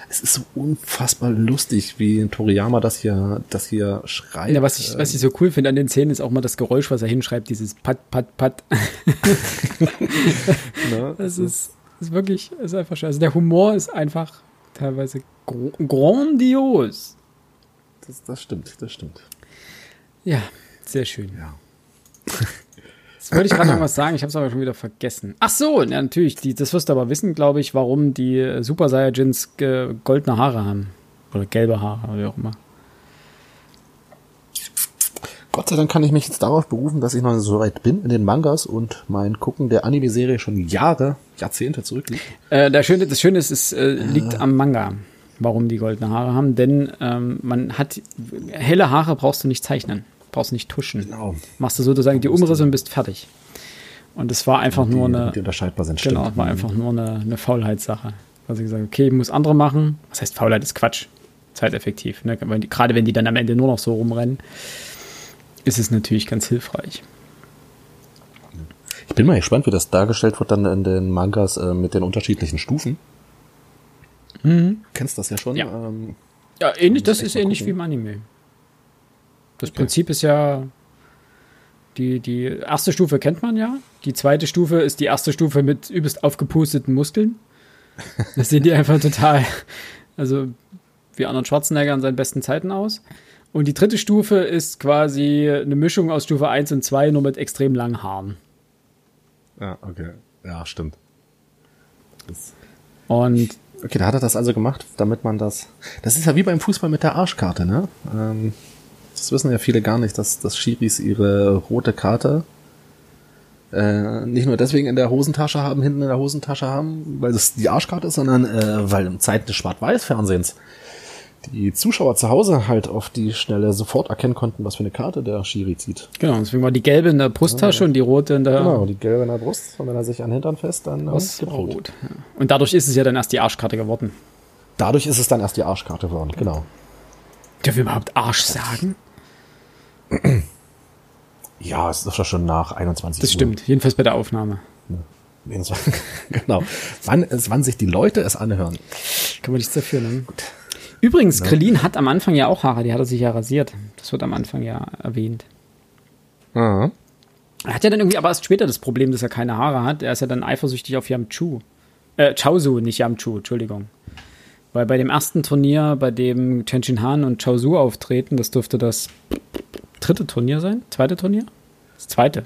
es ist so unfassbar lustig, wie Toriyama das hier, das hier schreibt. Ja, was ich, was ich so cool finde an den Szenen ist auch mal das Geräusch, was er hinschreibt, dieses Pat, Pat, Pat. ne? Das ist, ist wirklich, ist einfach schön. Also der Humor ist einfach teilweise gr grandios. Das, das stimmt, das stimmt. Ja, sehr schön. Ja. Jetzt wollte ich gerade noch was sagen, ich habe es aber schon wieder vergessen. Ach so, ja, natürlich, die, das wirst du aber wissen, glaube ich, warum die Super Saiyajins äh, goldene Haare haben. Oder gelbe Haare, oder wie auch immer. Gott sei Dank kann ich mich jetzt darauf berufen, dass ich noch so weit bin in den Mangas und mein Gucken der Anime-Serie schon Jahre, Jahrzehnte zurückliegt. Äh, das, Schöne, das Schöne ist, es äh, liegt äh. am Manga, warum die goldene Haare haben, denn ähm, man hat helle Haare brauchst du nicht zeichnen brauchst nicht tuschen. Genau. Machst du sozusagen die Umrisse und bist fertig. Und es war einfach die, nur eine. Die unterscheidbar sind, Genau, stimmt. war mhm. einfach nur eine, eine Faulheitssache. Also gesagt, okay, ich muss andere machen. Was heißt Faulheit ist Quatsch. Zeiteffektiv. Ne? Gerade wenn die dann am Ende nur noch so rumrennen, ist es natürlich ganz hilfreich. Ich bin mal gespannt, wie das dargestellt wird dann in den Mangas äh, mit den unterschiedlichen Stufen. Mhm. Kennst das ja schon? Ja, ähm, ja ähnlich, das ist ähnlich gucken. wie im Anime. Das okay. Prinzip ist ja, die, die erste Stufe kennt man ja. Die zweite Stufe ist die erste Stufe mit übelst aufgepusteten Muskeln. Das sehen die einfach total, also wie Arnold Schwarzenegger an seinen besten Zeiten aus. Und die dritte Stufe ist quasi eine Mischung aus Stufe 1 und 2, nur mit extrem langen Haaren. Ja, okay. Ja, stimmt. Das und Okay, da hat er das also gemacht, damit man das. Das ist ja wie beim Fußball mit der Arschkarte, ne? Ähm, das wissen ja viele gar nicht, dass, dass Schiris ihre rote Karte äh, nicht nur deswegen in der Hosentasche haben, hinten in der Hosentasche haben, weil das die Arschkarte ist, sondern äh, weil im Zeiten des Schwarz-Weiß-Fernsehens die Zuschauer zu Hause halt auf die Schnelle sofort erkennen konnten, was für eine Karte der Schiri zieht. Genau, deswegen war die gelbe in der Brusttasche ja, und die rote in der. Genau, die gelbe in der Brust. Und wenn er sich an Hintern fest, dann was rot. rot. Ja. Und dadurch ist es ja dann erst die Arschkarte geworden. Dadurch ist es dann erst die Arschkarte geworden, genau. Dürfen wir überhaupt Arsch sagen? Ja, es ist doch schon nach 21 Das Uhr. stimmt, jedenfalls bei der Aufnahme. Ja. genau. Wann, wann sich die Leute es anhören. Kann man nichts dafür, ne? Gut. Übrigens, ja. Krillin hat am Anfang ja auch Haare, die hat er sich ja rasiert. Das wird am Anfang ja erwähnt. Aha. Er hat ja dann irgendwie aber erst später das Problem, dass er keine Haare hat. Er ist ja dann eifersüchtig auf Yamchu. Äh, Chaozu, nicht Yamchu, Entschuldigung. Weil bei dem ersten Turnier, bei dem Chen Han und Chaozu auftreten, das dürfte das dritte Turnier sein? Zweite Turnier? Das zweite.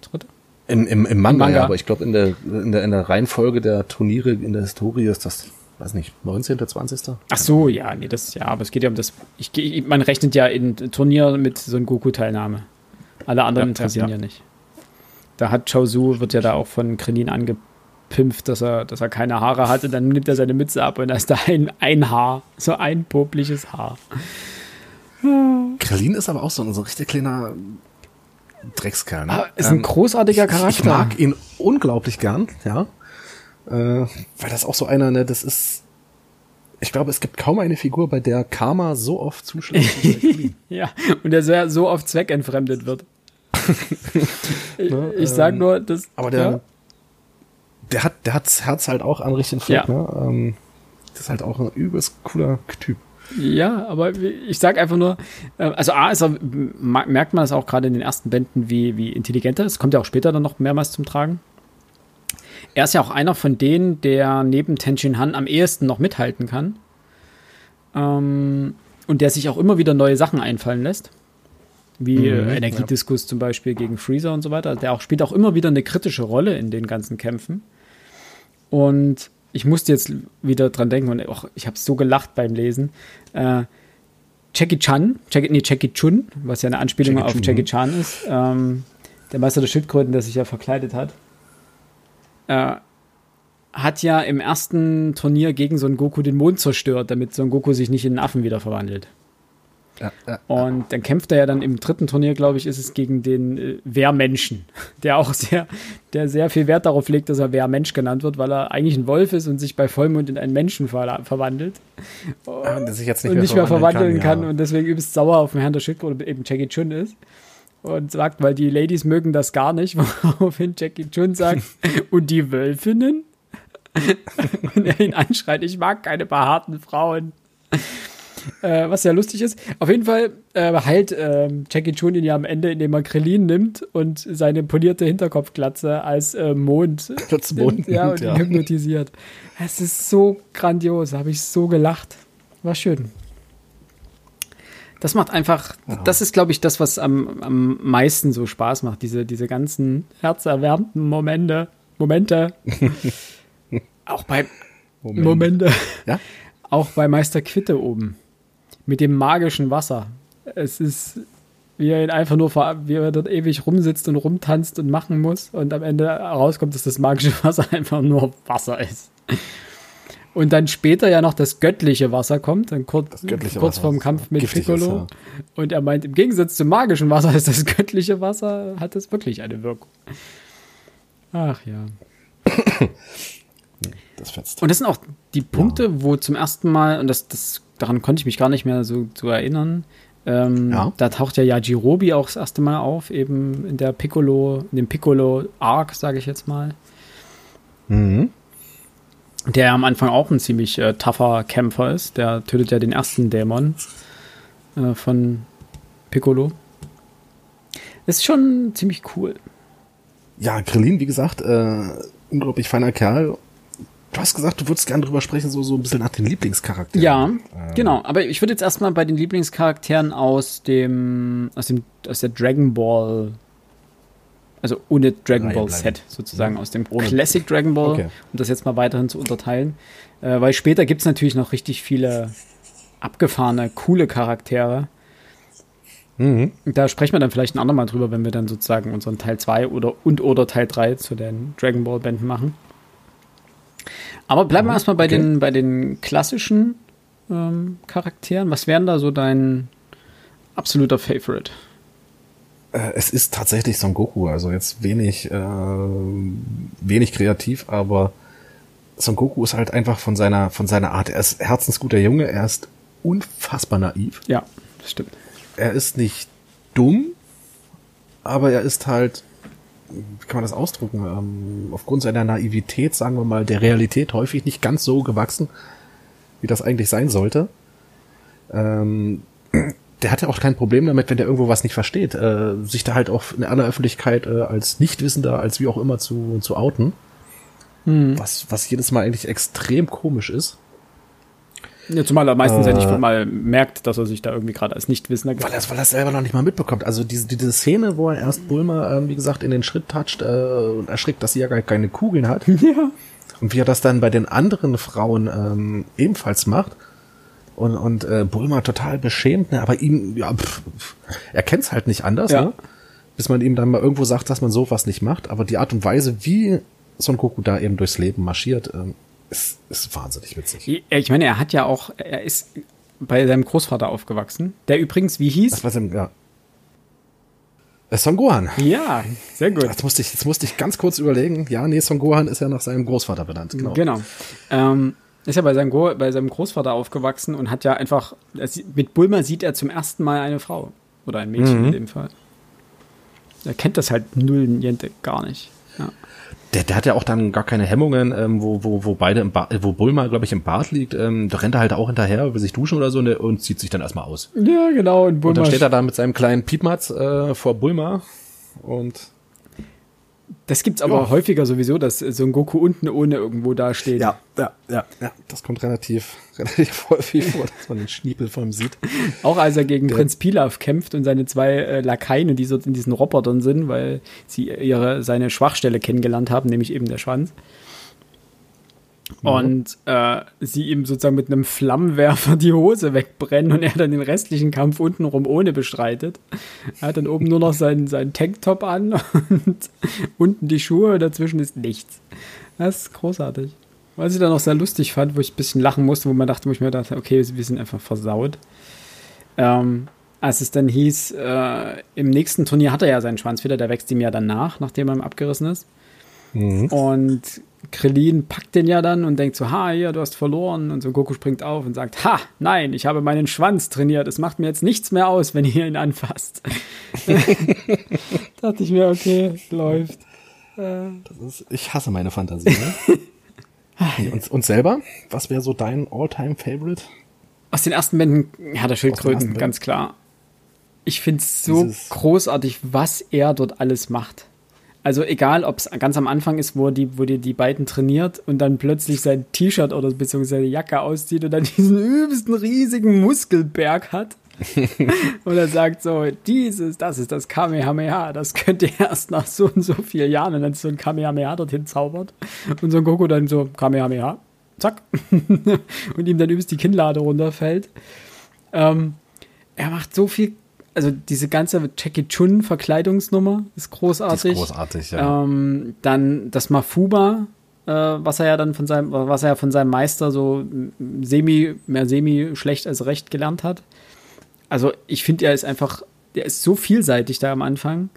Dritte? Im, im, im Manga, Manga. Ja, aber ich glaube, in der, in, der, in der Reihenfolge der Turniere in der Historie ist das weiß nicht, 19., 20. Ach so, ja, nee, das, ja, aber es geht ja um das, ich, ich man rechnet ja in Turnier mit so einer Goku-Teilnahme. Alle anderen ja, interessieren ja, ja. ja, nicht. Da hat Chaozu, wird ja da auch von Krenin angepimpft, dass er, dass er keine Haare hatte, dann nimmt er seine Mütze ab und da ist da ein, ein Haar, so ein popliches Haar. Krillin ist aber auch so ein, so ein richtig kleiner Dreckskerl. Ne? Ah, ist ein ähm, großartiger Charakter. Ich, ich mag ihn unglaublich gern, ja. Äh, weil das auch so einer, ne, das ist. Ich glaube, es gibt kaum eine Figur, bei der Karma so oft zuschlägt. ja, und der so oft zweckentfremdet wird. ich, ne, ich sag ähm, nur, dass. Aber der, ja. der hat, der hat das Herz halt auch an richtigen Fleck, ja. ne? Ähm, das ist halt auch ein übelst cooler Typ. Ja, aber ich sag einfach nur, äh, also A ist er, merkt man das auch gerade in den ersten Bänden, wie, wie intelligent er ist. Kommt ja auch später dann noch mehrmals zum Tragen. Er ist ja auch einer von denen, der neben Tenshin Han am ehesten noch mithalten kann. Ähm, und der sich auch immer wieder neue Sachen einfallen lässt. Wie mhm, äh, Energiediskus ja. zum Beispiel gegen Freezer und so weiter. Der auch, spielt auch immer wieder eine kritische Rolle in den ganzen Kämpfen. Und ich musste jetzt wieder dran denken und auch, ich habe so gelacht beim Lesen. Äh, Jackie Chan, Jackie, nee, Jackie Chun, was ja eine Anspielung Jackie auf Chun. Jackie Chan ist, ähm, der Meister der Schildkröten, der sich ja verkleidet hat äh, hat ja im ersten Turnier gegen Son Goku den Mond zerstört, damit Son Goku sich nicht in einen Affen wieder verwandelt. Ja, ja, und dann kämpft er ja dann im dritten Turnier, glaube ich, ist es gegen den äh, Wehrmenschen, der auch sehr, der sehr viel Wert darauf legt, dass er Wehrmensch genannt wird, weil er eigentlich ein Wolf ist und sich bei Vollmond in einen Menschen ver verwandelt. Und, sich jetzt nicht mehr nicht mehr verwandeln kann, kann ja. und deswegen übelst sauer auf den Herrn der Schildkröte, eben Jackie Chun ist und sagt, weil die Ladies mögen das gar nicht, woraufhin Jackie Chun sagt, und die Wölfinnen? und er ihn anschreit, ich mag keine behaarten Frauen. Äh, was ja lustig ist. Auf jeden Fall äh, heilt äh, Jackie Chun ihn ja am Ende, indem er Krillin nimmt und seine polierte Hinterkopfglatze als äh, Mond, als Mond nimmt, ja, und ja. hypnotisiert. Es ist so grandios, habe ich so gelacht. War schön. Das macht einfach, ja. das ist, glaube ich, das, was am, am meisten so Spaß macht, diese, diese ganzen herzerwärmten Momente. Momente. auch bei Moment. Momente. Ja? Auch bei Meister Quitte oben. Mit dem magischen Wasser. Es ist, wie er ihn einfach nur, wie er dort ewig rumsitzt und rumtanzt und machen muss und am Ende rauskommt, dass das magische Wasser einfach nur Wasser ist. Und dann später ja noch das göttliche Wasser kommt, dann kurz, kurz vorm Kampf mit Piccolo. Und er meint, im Gegensatz zum magischen Wasser ist das göttliche Wasser, hat das wirklich eine Wirkung. Ach ja. Das fetzt. Und das sind auch die Punkte, ja. wo zum ersten Mal, und das, das, daran konnte ich mich gar nicht mehr so, so erinnern, ähm, ja. da taucht ja Yajirobi auch das erste Mal auf, eben in der Piccolo, in dem Piccolo-Arc, sage ich jetzt mal. Mhm der am Anfang auch ein ziemlich äh, tougher Kämpfer ist. Der tötet ja den ersten Dämon äh, von Piccolo. Ist schon ziemlich cool. Ja, Krillin, wie gesagt, äh, unglaublich feiner Kerl. Du hast gesagt, du würdest gerne drüber sprechen, so, so ein bisschen nach den Lieblingscharakteren. Ja, ähm. genau. Aber ich würde jetzt erstmal bei den Lieblingscharakteren aus dem, aus dem, aus der Dragon Ball, also ohne Dragon Reihe Ball bleiben. Set sozusagen, ja. aus dem ohne. Classic Dragon Ball, okay. um das jetzt mal weiterhin zu unterteilen. Äh, weil später gibt es natürlich noch richtig viele abgefahrene, coole Charaktere. Mhm. Da sprechen wir dann vielleicht ein andermal drüber, wenn wir dann sozusagen unseren Teil 2 oder und oder Teil 3 zu den Dragon Ball Bänden machen. Aber bleiben wir erstmal bei, okay. den, bei den klassischen ähm, Charakteren. Was wären da so dein absoluter Favorite? Äh, es ist tatsächlich Son Goku, also jetzt wenig, äh, wenig kreativ, aber Son Goku ist halt einfach von seiner, von seiner Art, er ist herzensguter Junge, er ist unfassbar naiv. Ja, das stimmt. Er ist nicht dumm, aber er ist halt kann man das ausdrücken, ähm, aufgrund seiner Naivität, sagen wir mal, der Realität häufig nicht ganz so gewachsen, wie das eigentlich sein sollte. Ähm, der hat ja auch kein Problem damit, wenn der irgendwo was nicht versteht, äh, sich da halt auch in aller Öffentlichkeit äh, als Nichtwissender, als wie auch immer zu, zu outen. Hm. Was, was jedes Mal eigentlich extrem komisch ist. Ja, zumal er meistens äh, ja nicht äh. mal merkt, dass er sich da irgendwie gerade als Nichtwissender weil er, weil er selber noch nicht mal mitbekommt. Also diese, diese Szene, wo er erst Bulma, äh, wie gesagt, in den Schritt toucht äh, und erschrickt, dass sie ja gar keine Kugeln hat. Ja. Und wie er das dann bei den anderen Frauen ähm, ebenfalls macht. Und, und äh, Bulma total beschämt, ne? aber ihm, ja, pff, er kennt's halt nicht anders, ja. ne? bis man ihm dann mal irgendwo sagt, dass man sowas nicht macht. Aber die Art und Weise, wie Son Goku da eben durchs Leben marschiert, ähm, ist, ist wahnsinnig witzig. Ich meine, er hat ja auch, er ist bei seinem Großvater aufgewachsen, der übrigens, wie hieß? Das war sein, ja. Äh, Son Gohan. Ja, sehr gut. Jetzt musste ich, jetzt musste ich ganz kurz überlegen. Ja, nee, Son Gohan ist ja nach seinem Großvater benannt. Genau. genau. Ähm, ist ja bei seinem, Go bei seinem Großvater aufgewachsen und hat ja einfach, mit Bulma sieht er zum ersten Mal eine Frau. Oder ein Mädchen mhm. in dem Fall. Er kennt das halt null Niente gar nicht. Der, der hat ja auch dann gar keine Hemmungen, ähm, wo, wo, wo beide im Bad, wo Bulma, glaube ich, im Bad liegt, ähm, da rennt er halt auch hinterher, will sich duschen oder so und, und zieht sich dann erstmal aus. Ja, genau. Und, Bulma und dann steht er da mit seinem kleinen Piepmatz äh, vor Bulma und das gibt's aber jo. häufiger sowieso, dass so ein Goku unten ohne irgendwo da steht. Ja, ja, ja, ja. Das kommt relativ, relativ häufig vor, dass man den Schniepel von ihm sieht. Auch als er gegen Der. Prinz Pilaf kämpft und seine zwei äh, Lakaien, die so in diesen Robotern sind, weil sie ihre, seine Schwachstelle kennengelernt haben, nämlich eben der Schwanz. Mhm. Und äh, sie ihm sozusagen mit einem Flammenwerfer die Hose wegbrennen und er dann den restlichen Kampf untenrum ohne bestreitet. Er hat dann oben nur noch seinen, seinen Tanktop an und unten die Schuhe dazwischen ist nichts. Das ist großartig. Was ich dann auch sehr lustig fand, wo ich ein bisschen lachen musste, wo man dachte, wo ich mir dachte, okay, wir sind einfach versaut. Ähm, als es dann hieß, äh, im nächsten Turnier hat er ja seinen Schwanz wieder, der wächst ihm ja dann nach, nachdem er ihm abgerissen ist. Mhm. Und Krillin packt den ja dann und denkt so, ha, hier, du hast verloren. Und so Goku springt auf und sagt, ha, nein, ich habe meinen Schwanz trainiert. Es macht mir jetzt nichts mehr aus, wenn ihr ihn anfasst. dachte ich mir, okay, läuft. Ist, ich hasse meine Fantasie. Ne? und, und selber? Was wäre so dein All-Time-Favorite? Aus den ersten Bänden, ja, der Schildkröten, ganz klar. Ich finde es so großartig, was er dort alles macht. Also egal, ob es ganz am Anfang ist, wo die, wo die, die beiden trainiert und dann plötzlich sein T-Shirt oder beziehungsweise Jacke auszieht und dann diesen übelsten riesigen Muskelberg hat. und er sagt so, dieses, das ist das Kamehameha, das könnt ihr erst nach so und so vielen Jahren und dann so ein Kamehameha dorthin zaubert. Und so ein Goku dann so, Kamehameha, zack. und ihm dann übelst die Kinnlade runterfällt. Ähm, er macht so viel also diese ganze Jackie Chun Verkleidungsnummer ist großartig. Ist großartig, ja. Ähm, dann das Mafuba, äh, was er ja dann von seinem, was er ja von seinem Meister so semi, mehr semi schlecht als recht gelernt hat. Also ich finde, er ist einfach, der ist so vielseitig da am Anfang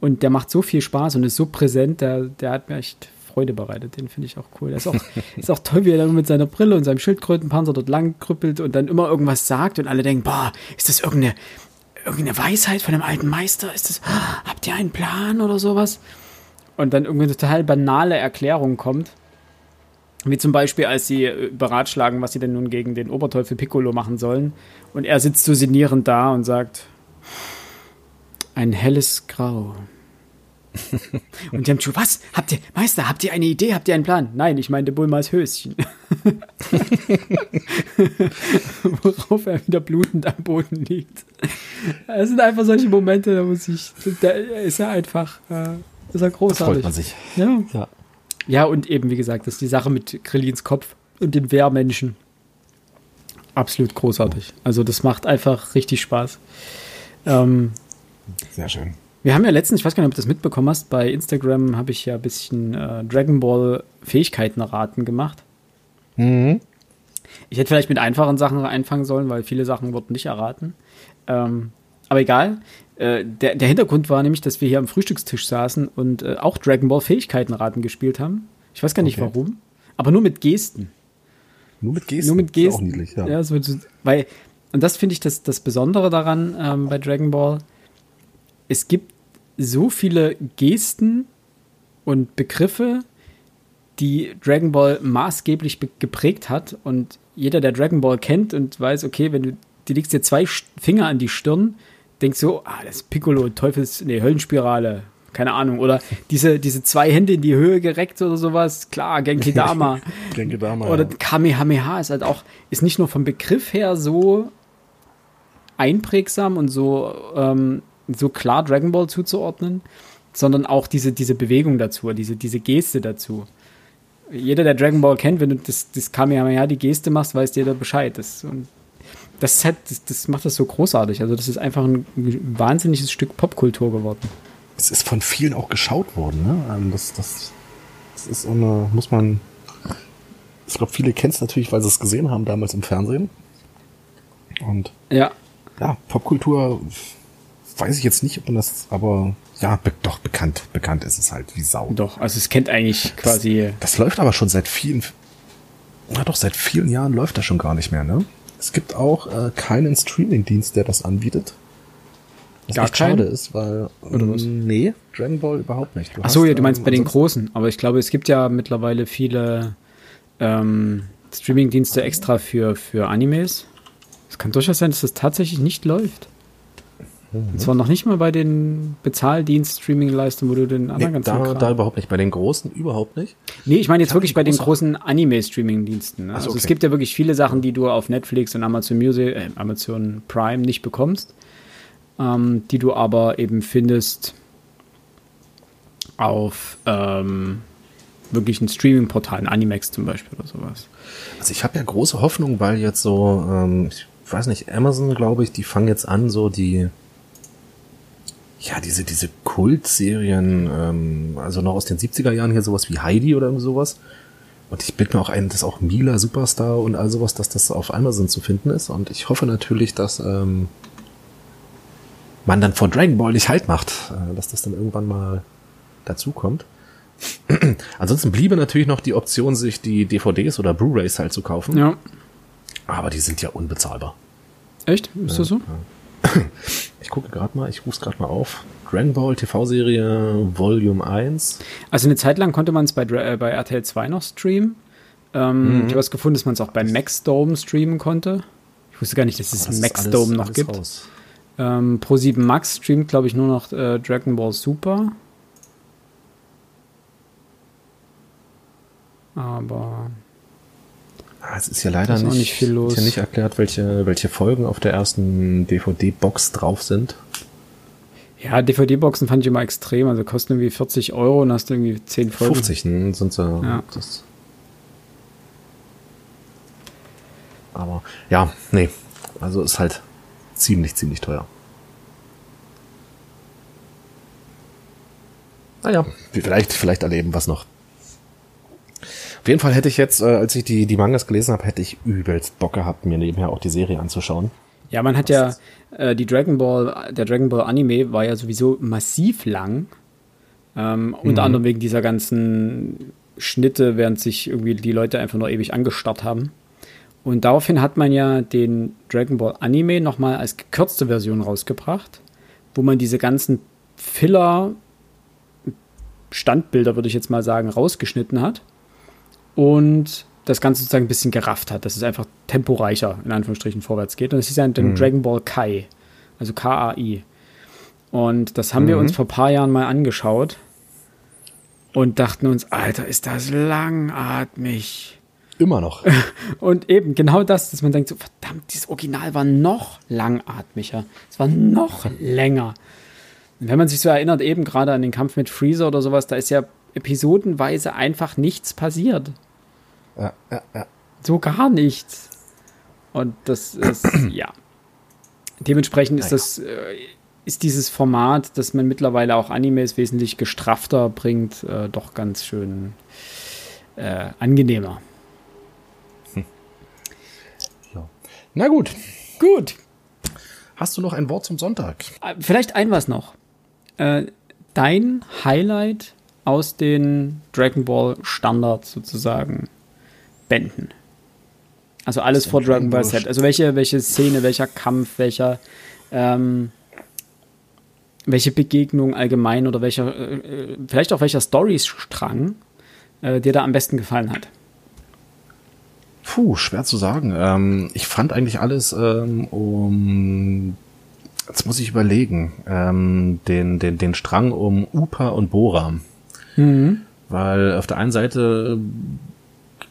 und der macht so viel Spaß und ist so präsent, der, der hat mir echt Freude bereitet. Den finde ich auch cool. Der ist auch, ist auch toll, wie er dann mit seiner Brille und seinem Schildkrötenpanzer dort lang krüppelt und dann immer irgendwas sagt und alle denken, boah, ist das irgendeine, irgendeine Weisheit von einem alten Meister? Ist das, habt ihr einen Plan oder sowas? Und dann irgendwie eine total banale Erklärung kommt. Wie zum Beispiel, als sie äh, beratschlagen, was sie denn nun gegen den Oberteufel Piccolo machen sollen. Und er sitzt so sinnierend da und sagt, ein helles Grau. Und die haben schon, was? Habt ihr, Meister, habt ihr eine Idee? Habt ihr einen Plan? Nein, ich meinte Bulmas Höschen. Worauf er wieder blutend am Boden liegt. Es sind einfach solche Momente, da muss ich, da ist er einfach, äh, ist er großartig. freut man sich. Ja. ja. Ja, und eben, wie gesagt, das ist die Sache mit Krillins Kopf und dem Wehrmenschen. Absolut großartig. Also, das macht einfach richtig Spaß. Ähm, Sehr schön. Wir haben ja letztens, ich weiß gar nicht, ob du das mitbekommen hast, bei Instagram habe ich ja ein bisschen äh, Dragon Ball Fähigkeitenraten gemacht. Mhm. Ich hätte vielleicht mit einfachen Sachen einfangen sollen, weil viele Sachen wurden nicht erraten. Ähm, aber egal. Äh, der, der, Hintergrund war nämlich, dass wir hier am Frühstückstisch saßen und äh, auch Dragon Ball Fähigkeitenraten gespielt haben. Ich weiß gar nicht okay. warum, aber nur mit Gesten. Nur mit Gesten? Nur mit Gesten. auch niedlich, ja. ja so, weil, und das finde ich das, das Besondere daran ähm, bei Dragon Ball. Es gibt so viele Gesten und Begriffe, die Dragon Ball maßgeblich geprägt hat. Und jeder, der Dragon Ball kennt und weiß, okay, wenn du, du legst dir zwei Finger an die Stirn, denkst so, ah, das ist Piccolo, Teufels, nee, Höllenspirale, keine Ahnung. Oder diese, diese zwei Hände in die Höhe gereckt oder sowas, klar, Genki Dama. Genki Dama. Oder ja. Kamehameha ist halt auch, ist nicht nur vom Begriff her so einprägsam und so, ähm, so klar Dragon Ball zuzuordnen, sondern auch diese, diese Bewegung dazu, diese, diese Geste dazu jeder, der Dragon Ball kennt, wenn du das, das Kamehameha, die Geste machst, weiß jeder Bescheid. Das, und das, ist halt, das, das macht das so großartig. Also, das ist einfach ein wahnsinniges Stück Popkultur geworden. Es ist von vielen auch geschaut worden, ne? Ähm, das, das, das ist so eine, muss man. Ich glaube, viele kennen es natürlich, weil sie es gesehen haben damals im Fernsehen. Und ja, ja Popkultur weiß ich jetzt nicht, ob man das, aber ja, be doch, bekannt, bekannt ist es halt wie Sau. Doch, also es kennt eigentlich quasi. Das, das läuft aber schon seit vielen, na doch, seit vielen Jahren läuft das schon gar nicht mehr, ne? Es gibt auch äh, keinen Streaming-Dienst, der das anbietet. Was Gar echt schade ist, weil Oder was? nee, Dragon Ball überhaupt nicht. Du Ach so, ja, du meinst ähm, bei den großen, aber ich glaube, es gibt ja mittlerweile viele ähm, Streaming-Dienste extra für, für Animes. Es kann durchaus sein, dass das tatsächlich nicht läuft. Mhm. Und zwar noch nicht mal bei den Bezahldienst-Streaming-Leistungen, wo du den anderen nee, ganzen da, da überhaupt nicht. Bei den großen überhaupt nicht. Nee, ich meine jetzt ich wirklich bei den großen Anime-Streaming-Diensten. Ne? Also okay. es gibt ja wirklich viele Sachen, die du auf Netflix und Amazon Music, äh, Amazon Prime nicht bekommst, ähm, die du aber eben findest auf ähm, wirklichen Streaming-Portalen, Animex zum Beispiel oder sowas. Also ich habe ja große Hoffnung, weil jetzt so, ähm, ich weiß nicht, Amazon, glaube ich, die fangen jetzt an, so die ja, diese, diese Kultserien, ähm, also noch aus den 70er Jahren hier sowas wie Heidi oder sowas. Und ich bitte mir auch ein, dass auch Mila Superstar und all sowas, dass das auf Amazon zu finden ist. Und ich hoffe natürlich, dass ähm, man dann vor Dragon Ball nicht halt macht, äh, dass das dann irgendwann mal dazukommt. Ansonsten bliebe natürlich noch die Option, sich die DVDs oder Blu-rays halt zu kaufen. Ja. Aber die sind ja unbezahlbar. Echt? Ist das so? Ja. Ich gucke gerade mal, ich rufe es gerade mal auf. Dragon Ball TV-Serie Volume 1. Also eine Zeit lang konnte man es bei, äh, bei RTL 2 noch streamen. Ähm, mhm. Ich habe was gefunden, dass man es auch bei Maxdome streamen konnte. Ich wusste gar nicht, dass es das Maxdome noch gibt. Ähm, Pro7 Max streamt, glaube ich, nur noch äh, Dragon Ball Super. Aber es ist ja leider ist nicht, nicht, viel los. Ist ja nicht erklärt, welche, welche Folgen auf der ersten DVD-Box drauf sind. Ja, DVD-Boxen fand ich immer extrem. Also kosten irgendwie 40 Euro und hast irgendwie 10 Folgen. 50 ne, sind sie. Ja. Das. Aber ja, nee. Also ist halt ziemlich, ziemlich teuer. Naja, vielleicht, vielleicht erleben wir es noch. Auf jeden Fall hätte ich jetzt, äh, als ich die, die Mangas gelesen habe, hätte ich übelst Bock gehabt, mir nebenher auch die Serie anzuschauen. Ja, man hat ja äh, die Dragon Ball, der Dragon Ball Anime war ja sowieso massiv lang. Ähm, unter mhm. anderem wegen dieser ganzen Schnitte, während sich irgendwie die Leute einfach nur ewig angestarrt haben. Und daraufhin hat man ja den Dragon Ball Anime nochmal als gekürzte Version rausgebracht, wo man diese ganzen Filler Standbilder, würde ich jetzt mal sagen, rausgeschnitten hat und das Ganze sozusagen ein bisschen gerafft hat, dass es einfach temporeicher in Anführungsstrichen vorwärts geht. Und es ist ja dann mhm. Dragon Ball Kai, also K-A-I. Und das haben mhm. wir uns vor ein paar Jahren mal angeschaut. und dachten uns, Alter, ist das langatmig. Immer noch. Und eben genau das, dass man denkt, so, verdammt, dieses Original war noch langatmiger. Es war noch länger. Und wenn man sich so erinnert, eben gerade an den Kampf mit Freezer oder sowas, da ist ja episodenweise einfach nichts passiert. Ja, ja, ja. So gar nichts. Und das ist, ja. Dementsprechend ist das, äh, ist dieses Format, das man mittlerweile auch Animes wesentlich gestraffter bringt, äh, doch ganz schön äh, angenehmer. Na gut. Gut. Hast du noch ein Wort zum Sonntag? Äh, Vielleicht ein was noch. Äh, dein Highlight aus den Dragon Ball Standard sozusagen Bänden. Also alles vor Dragon Ball Z. Also welche, welche Szene, welcher Kampf, welcher, ähm, welche Begegnung allgemein oder welcher, äh, äh vielleicht auch welcher Storystrang äh, dir da am besten gefallen hat. Puh, schwer zu sagen. Ähm, ich fand eigentlich alles ähm, um jetzt muss ich überlegen, ähm, den, den, den Strang um Upa und Bora. Mhm. Weil auf der einen Seite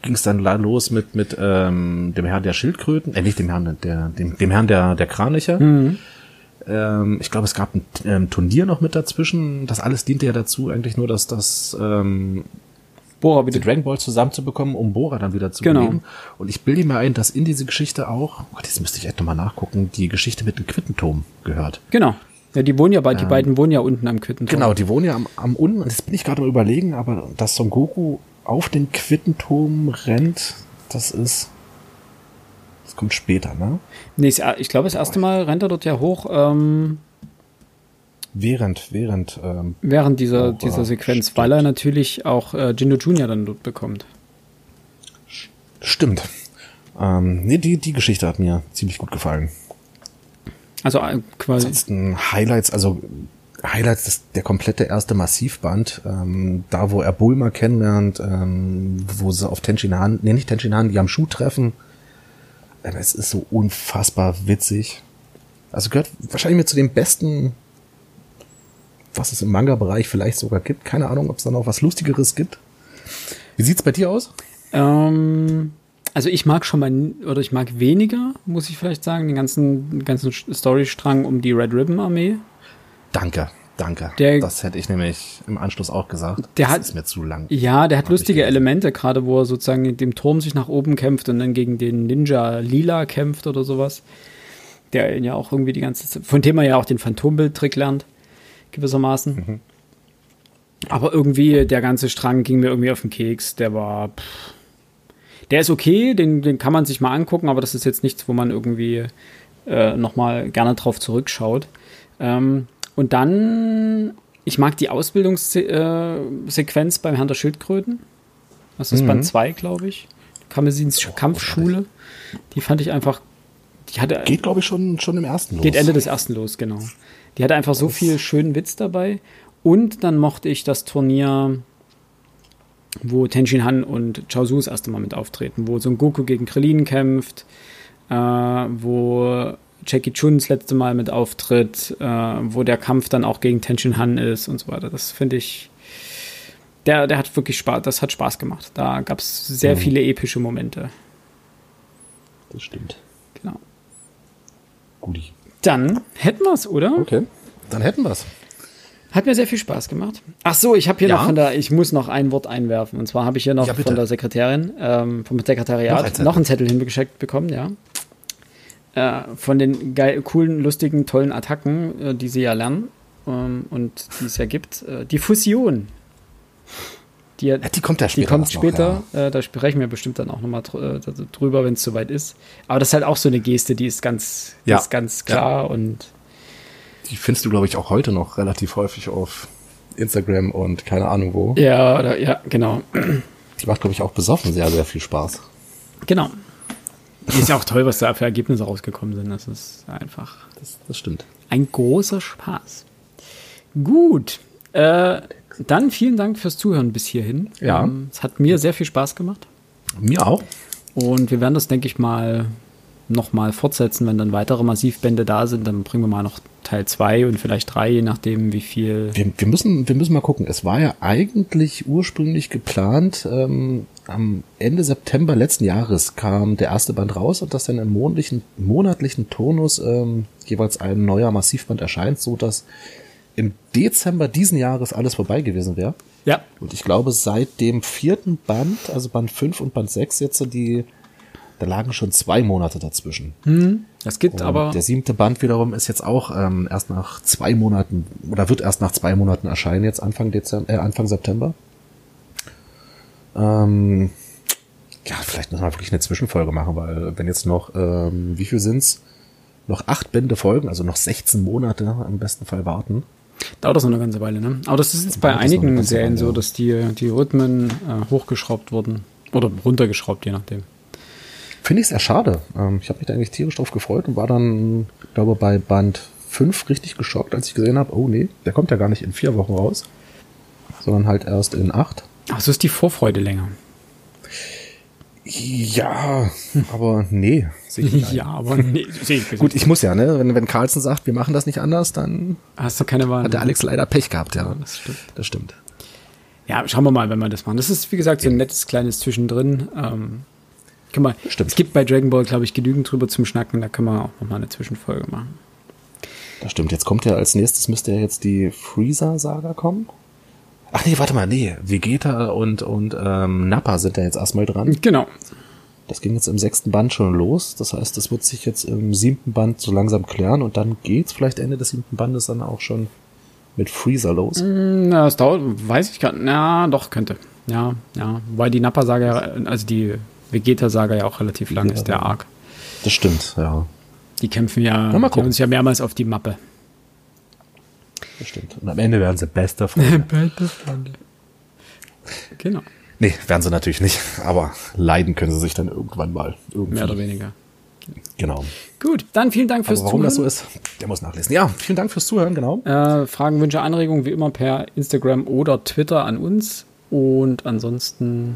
ging es dann los mit, mit ähm, dem Herrn der Schildkröten, äh, nicht dem Herrn der, dem, dem Herrn der, der Kraniche. Mhm. Ähm, ich glaube, es gab ein ähm, Turnier noch mit dazwischen. Das alles diente ja dazu, eigentlich nur, dass das ähm, Bora wieder Dragon Ball zusammenzubekommen, um Bora dann wieder zu genau. beleben. Und ich bilde mir ein, dass in diese Geschichte auch, oh, das müsste ich echt nochmal nachgucken, die Geschichte mit dem Quittenturm gehört. Genau. Ja, die wohnen ja bei, die ähm, beiden wohnen ja unten am Quittenturm. Genau, die wohnen ja am, am unten. Und jetzt bin ich gerade am überlegen, aber dass Son Goku auf den Quittenturm rennt, das ist, das kommt später, ne? Nee, ich glaube, das erste Mal rennt er dort ja hoch, ähm, Während, während. Ähm, während dieser, auch, dieser Sequenz, stimmt. weil er natürlich auch äh, Jindo Junior dann dort bekommt. Stimmt. Ähm, nee, die, die Geschichte hat mir ziemlich gut gefallen. Also äh, quasi. Ansonsten Highlights, also Highlights, das, der komplette erste Massivband, ähm, da wo er Bulma kennenlernt, ähm, wo sie auf Tenshinhan, nee, nicht Tenshinhan, die am Schuh treffen. Ähm, es ist so unfassbar witzig. Also gehört wahrscheinlich mit zu den besten was es im Manga-Bereich vielleicht sogar gibt. Keine Ahnung, ob es da noch was Lustigeres gibt. Wie sieht's bei dir aus? Ähm, also ich mag schon mal, oder ich mag weniger, muss ich vielleicht sagen, den ganzen, ganzen Storystrang um die Red Ribbon Armee. Danke, danke. Der, das hätte ich nämlich im Anschluss auch gesagt. Der das hat, ist mir zu lang. Ja, der hat lustige Elemente, gerade wo er sozusagen in dem Turm sich nach oben kämpft und dann gegen den Ninja Lila kämpft oder sowas. Der ihn ja auch irgendwie die ganze Zeit, von dem er ja auch den Phantombild-Trick lernt gewissermaßen. Mhm. Aber irgendwie, der ganze Strang ging mir irgendwie auf den Keks. Der war. Pff, der ist okay, den, den kann man sich mal angucken, aber das ist jetzt nichts, wo man irgendwie äh, nochmal gerne drauf zurückschaut. Ähm, und dann, ich mag die Ausbildungssequenz äh, beim Herrn der Schildkröten. Das ist mhm. Band 2, glaube ich. Kamesins oh, Kampfschule. Die fand ich einfach. Die hatte, geht, glaube ich, schon, schon im ersten los. Geht Ende des ersten los, genau. Die hatte einfach so viel schönen Witz dabei. Und dann mochte ich das Turnier, wo Tenshin Han und Chaozu das erste Mal mit auftreten, wo Son Goku gegen Krillin kämpft, äh, wo Jackie Chun das letzte Mal mit auftritt, äh, wo der Kampf dann auch gegen Tenshin Han ist und so weiter. Das finde ich, der, der hat wirklich Spaß, das hat Spaß gemacht. Da gab es sehr mhm. viele epische Momente. Das stimmt. Genau. Guti. Dann hätten wir es, oder? Okay, dann hätten wir es. Hat mir sehr viel Spaß gemacht. Ach so, ich habe hier ja? noch von der, ich muss noch ein Wort einwerfen. Und zwar habe ich hier noch ja, von der Sekretärin, ähm, vom Sekretariat, noch, noch einen Zettel hingeschickt bekommen, ja. Äh, von den geil, coolen, lustigen, tollen Attacken, äh, die sie ja lernen ähm, und die es ja gibt. Äh, die Fusion. Die, ja, die kommt ja später. Die kommt später. Noch, ja. äh, da sprechen wir bestimmt dann auch nochmal dr äh, drüber, wenn es soweit ist. Aber das ist halt auch so eine Geste, die ist ganz, die ja. ist ganz klar und. Die findest du, glaube ich, auch heute noch relativ häufig auf Instagram und keine Ahnung wo. Ja, oder, ja, genau. Die macht, glaube ich, auch besoffen sehr, sehr viel Spaß. Genau. Ist ja auch toll, was da für Ergebnisse rausgekommen sind. Das ist einfach. Das, das stimmt. Ein großer Spaß. Gut. Äh, dann vielen Dank fürs Zuhören bis hierhin. Ja. Ähm, es hat mir sehr viel Spaß gemacht. Mir auch. Und wir werden das, denke ich mal, nochmal fortsetzen, wenn dann weitere Massivbände da sind. Dann bringen wir mal noch Teil 2 und vielleicht 3, je nachdem, wie viel. Wir, wir, müssen, wir müssen mal gucken. Es war ja eigentlich ursprünglich geplant, ähm, am Ende September letzten Jahres kam der erste Band raus und das dann im monatlichen, monatlichen Turnus ähm, jeweils ein neuer Massivband erscheint, so dass im Dezember diesen Jahres alles vorbei gewesen wäre. Ja. Und ich glaube, seit dem vierten Band, also Band 5 und Band 6, jetzt die, da lagen schon zwei Monate dazwischen. Hm, das gibt und aber. Der siebte Band wiederum ist jetzt auch ähm, erst nach zwei Monaten oder wird erst nach zwei Monaten erscheinen, jetzt Anfang Dezember, äh, Anfang September. Ähm, ja, vielleicht müssen wir wirklich eine Zwischenfolge machen, weil wenn jetzt noch, ähm, wie viel sind's? Noch acht Bände folgen, also noch 16 Monate im besten Fall warten. Dauert das noch eine ganze Weile, ne? Aber das ist jetzt bei einigen Serien Weile, so, dass die, die Rhythmen äh, hochgeschraubt wurden. Oder runtergeschraubt, je nachdem. Finde ich sehr schade. Ähm, ich habe mich da eigentlich tierisch drauf gefreut und war dann, glaube bei Band 5 richtig geschockt, als ich gesehen habe, oh nee, der kommt ja gar nicht in vier Wochen raus, sondern halt erst in acht. Ach, so ist die Vorfreude länger. Ja, aber nee. ja, aber nee. Gut, ich muss ja, ne? Wenn, wenn Carlson sagt, wir machen das nicht anders, dann hast du keine Wahl. Hat der Alex leider Pech gehabt, ja. ja. Das stimmt. Das stimmt. Ja, schauen wir mal, wenn wir das machen. Das ist, wie gesagt, so ein nettes kleines Zwischendrin. Ähm, kann man, stimmt. Es gibt bei Dragon Ball, glaube ich, genügend drüber zum Schnacken. Da können wir auch nochmal eine Zwischenfolge machen. Das stimmt. Jetzt kommt ja als nächstes müsste ja jetzt die Freezer-Saga kommen. Ach nee, warte mal, nee. Vegeta und, und ähm, Nappa sind da jetzt erstmal dran. Genau. Das ging jetzt im sechsten Band schon los. Das heißt, das wird sich jetzt im siebten Band so langsam klären und dann geht's vielleicht Ende des siebten Bandes dann auch schon mit Freezer los. Mm, na, das dauert, weiß ich gar nicht. Na, doch, könnte. Ja, ja. Wobei die Nappa-Saga, also die Vegeta-Saga ja auch relativ lang ist, der Arc. Das stimmt, ja. Die kämpfen ja, ja die uns ja mehrmals auf die Mappe. Das stimmt. Und am Ende werden sie beste Freunde. beste Freunde. Genau. Nee, werden sie natürlich nicht, aber leiden können sie sich dann irgendwann mal. Irgendwie. Mehr oder weniger. Genau. Gut, dann vielen Dank fürs aber warum Zuhören. Warum das so ist, der muss nachlesen. Ja, vielen Dank fürs Zuhören, genau. Äh, Fragen, Wünsche, Anregungen wie immer per Instagram oder Twitter an uns. Und ansonsten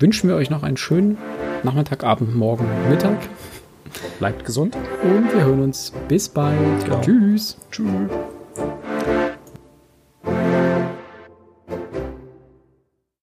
wünschen wir euch noch einen schönen Nachmittag, Abend, Morgen, Mittag. Bleibt gesund. Und wir hören uns. Bis bald. Genau. Tschüss. Tschüss.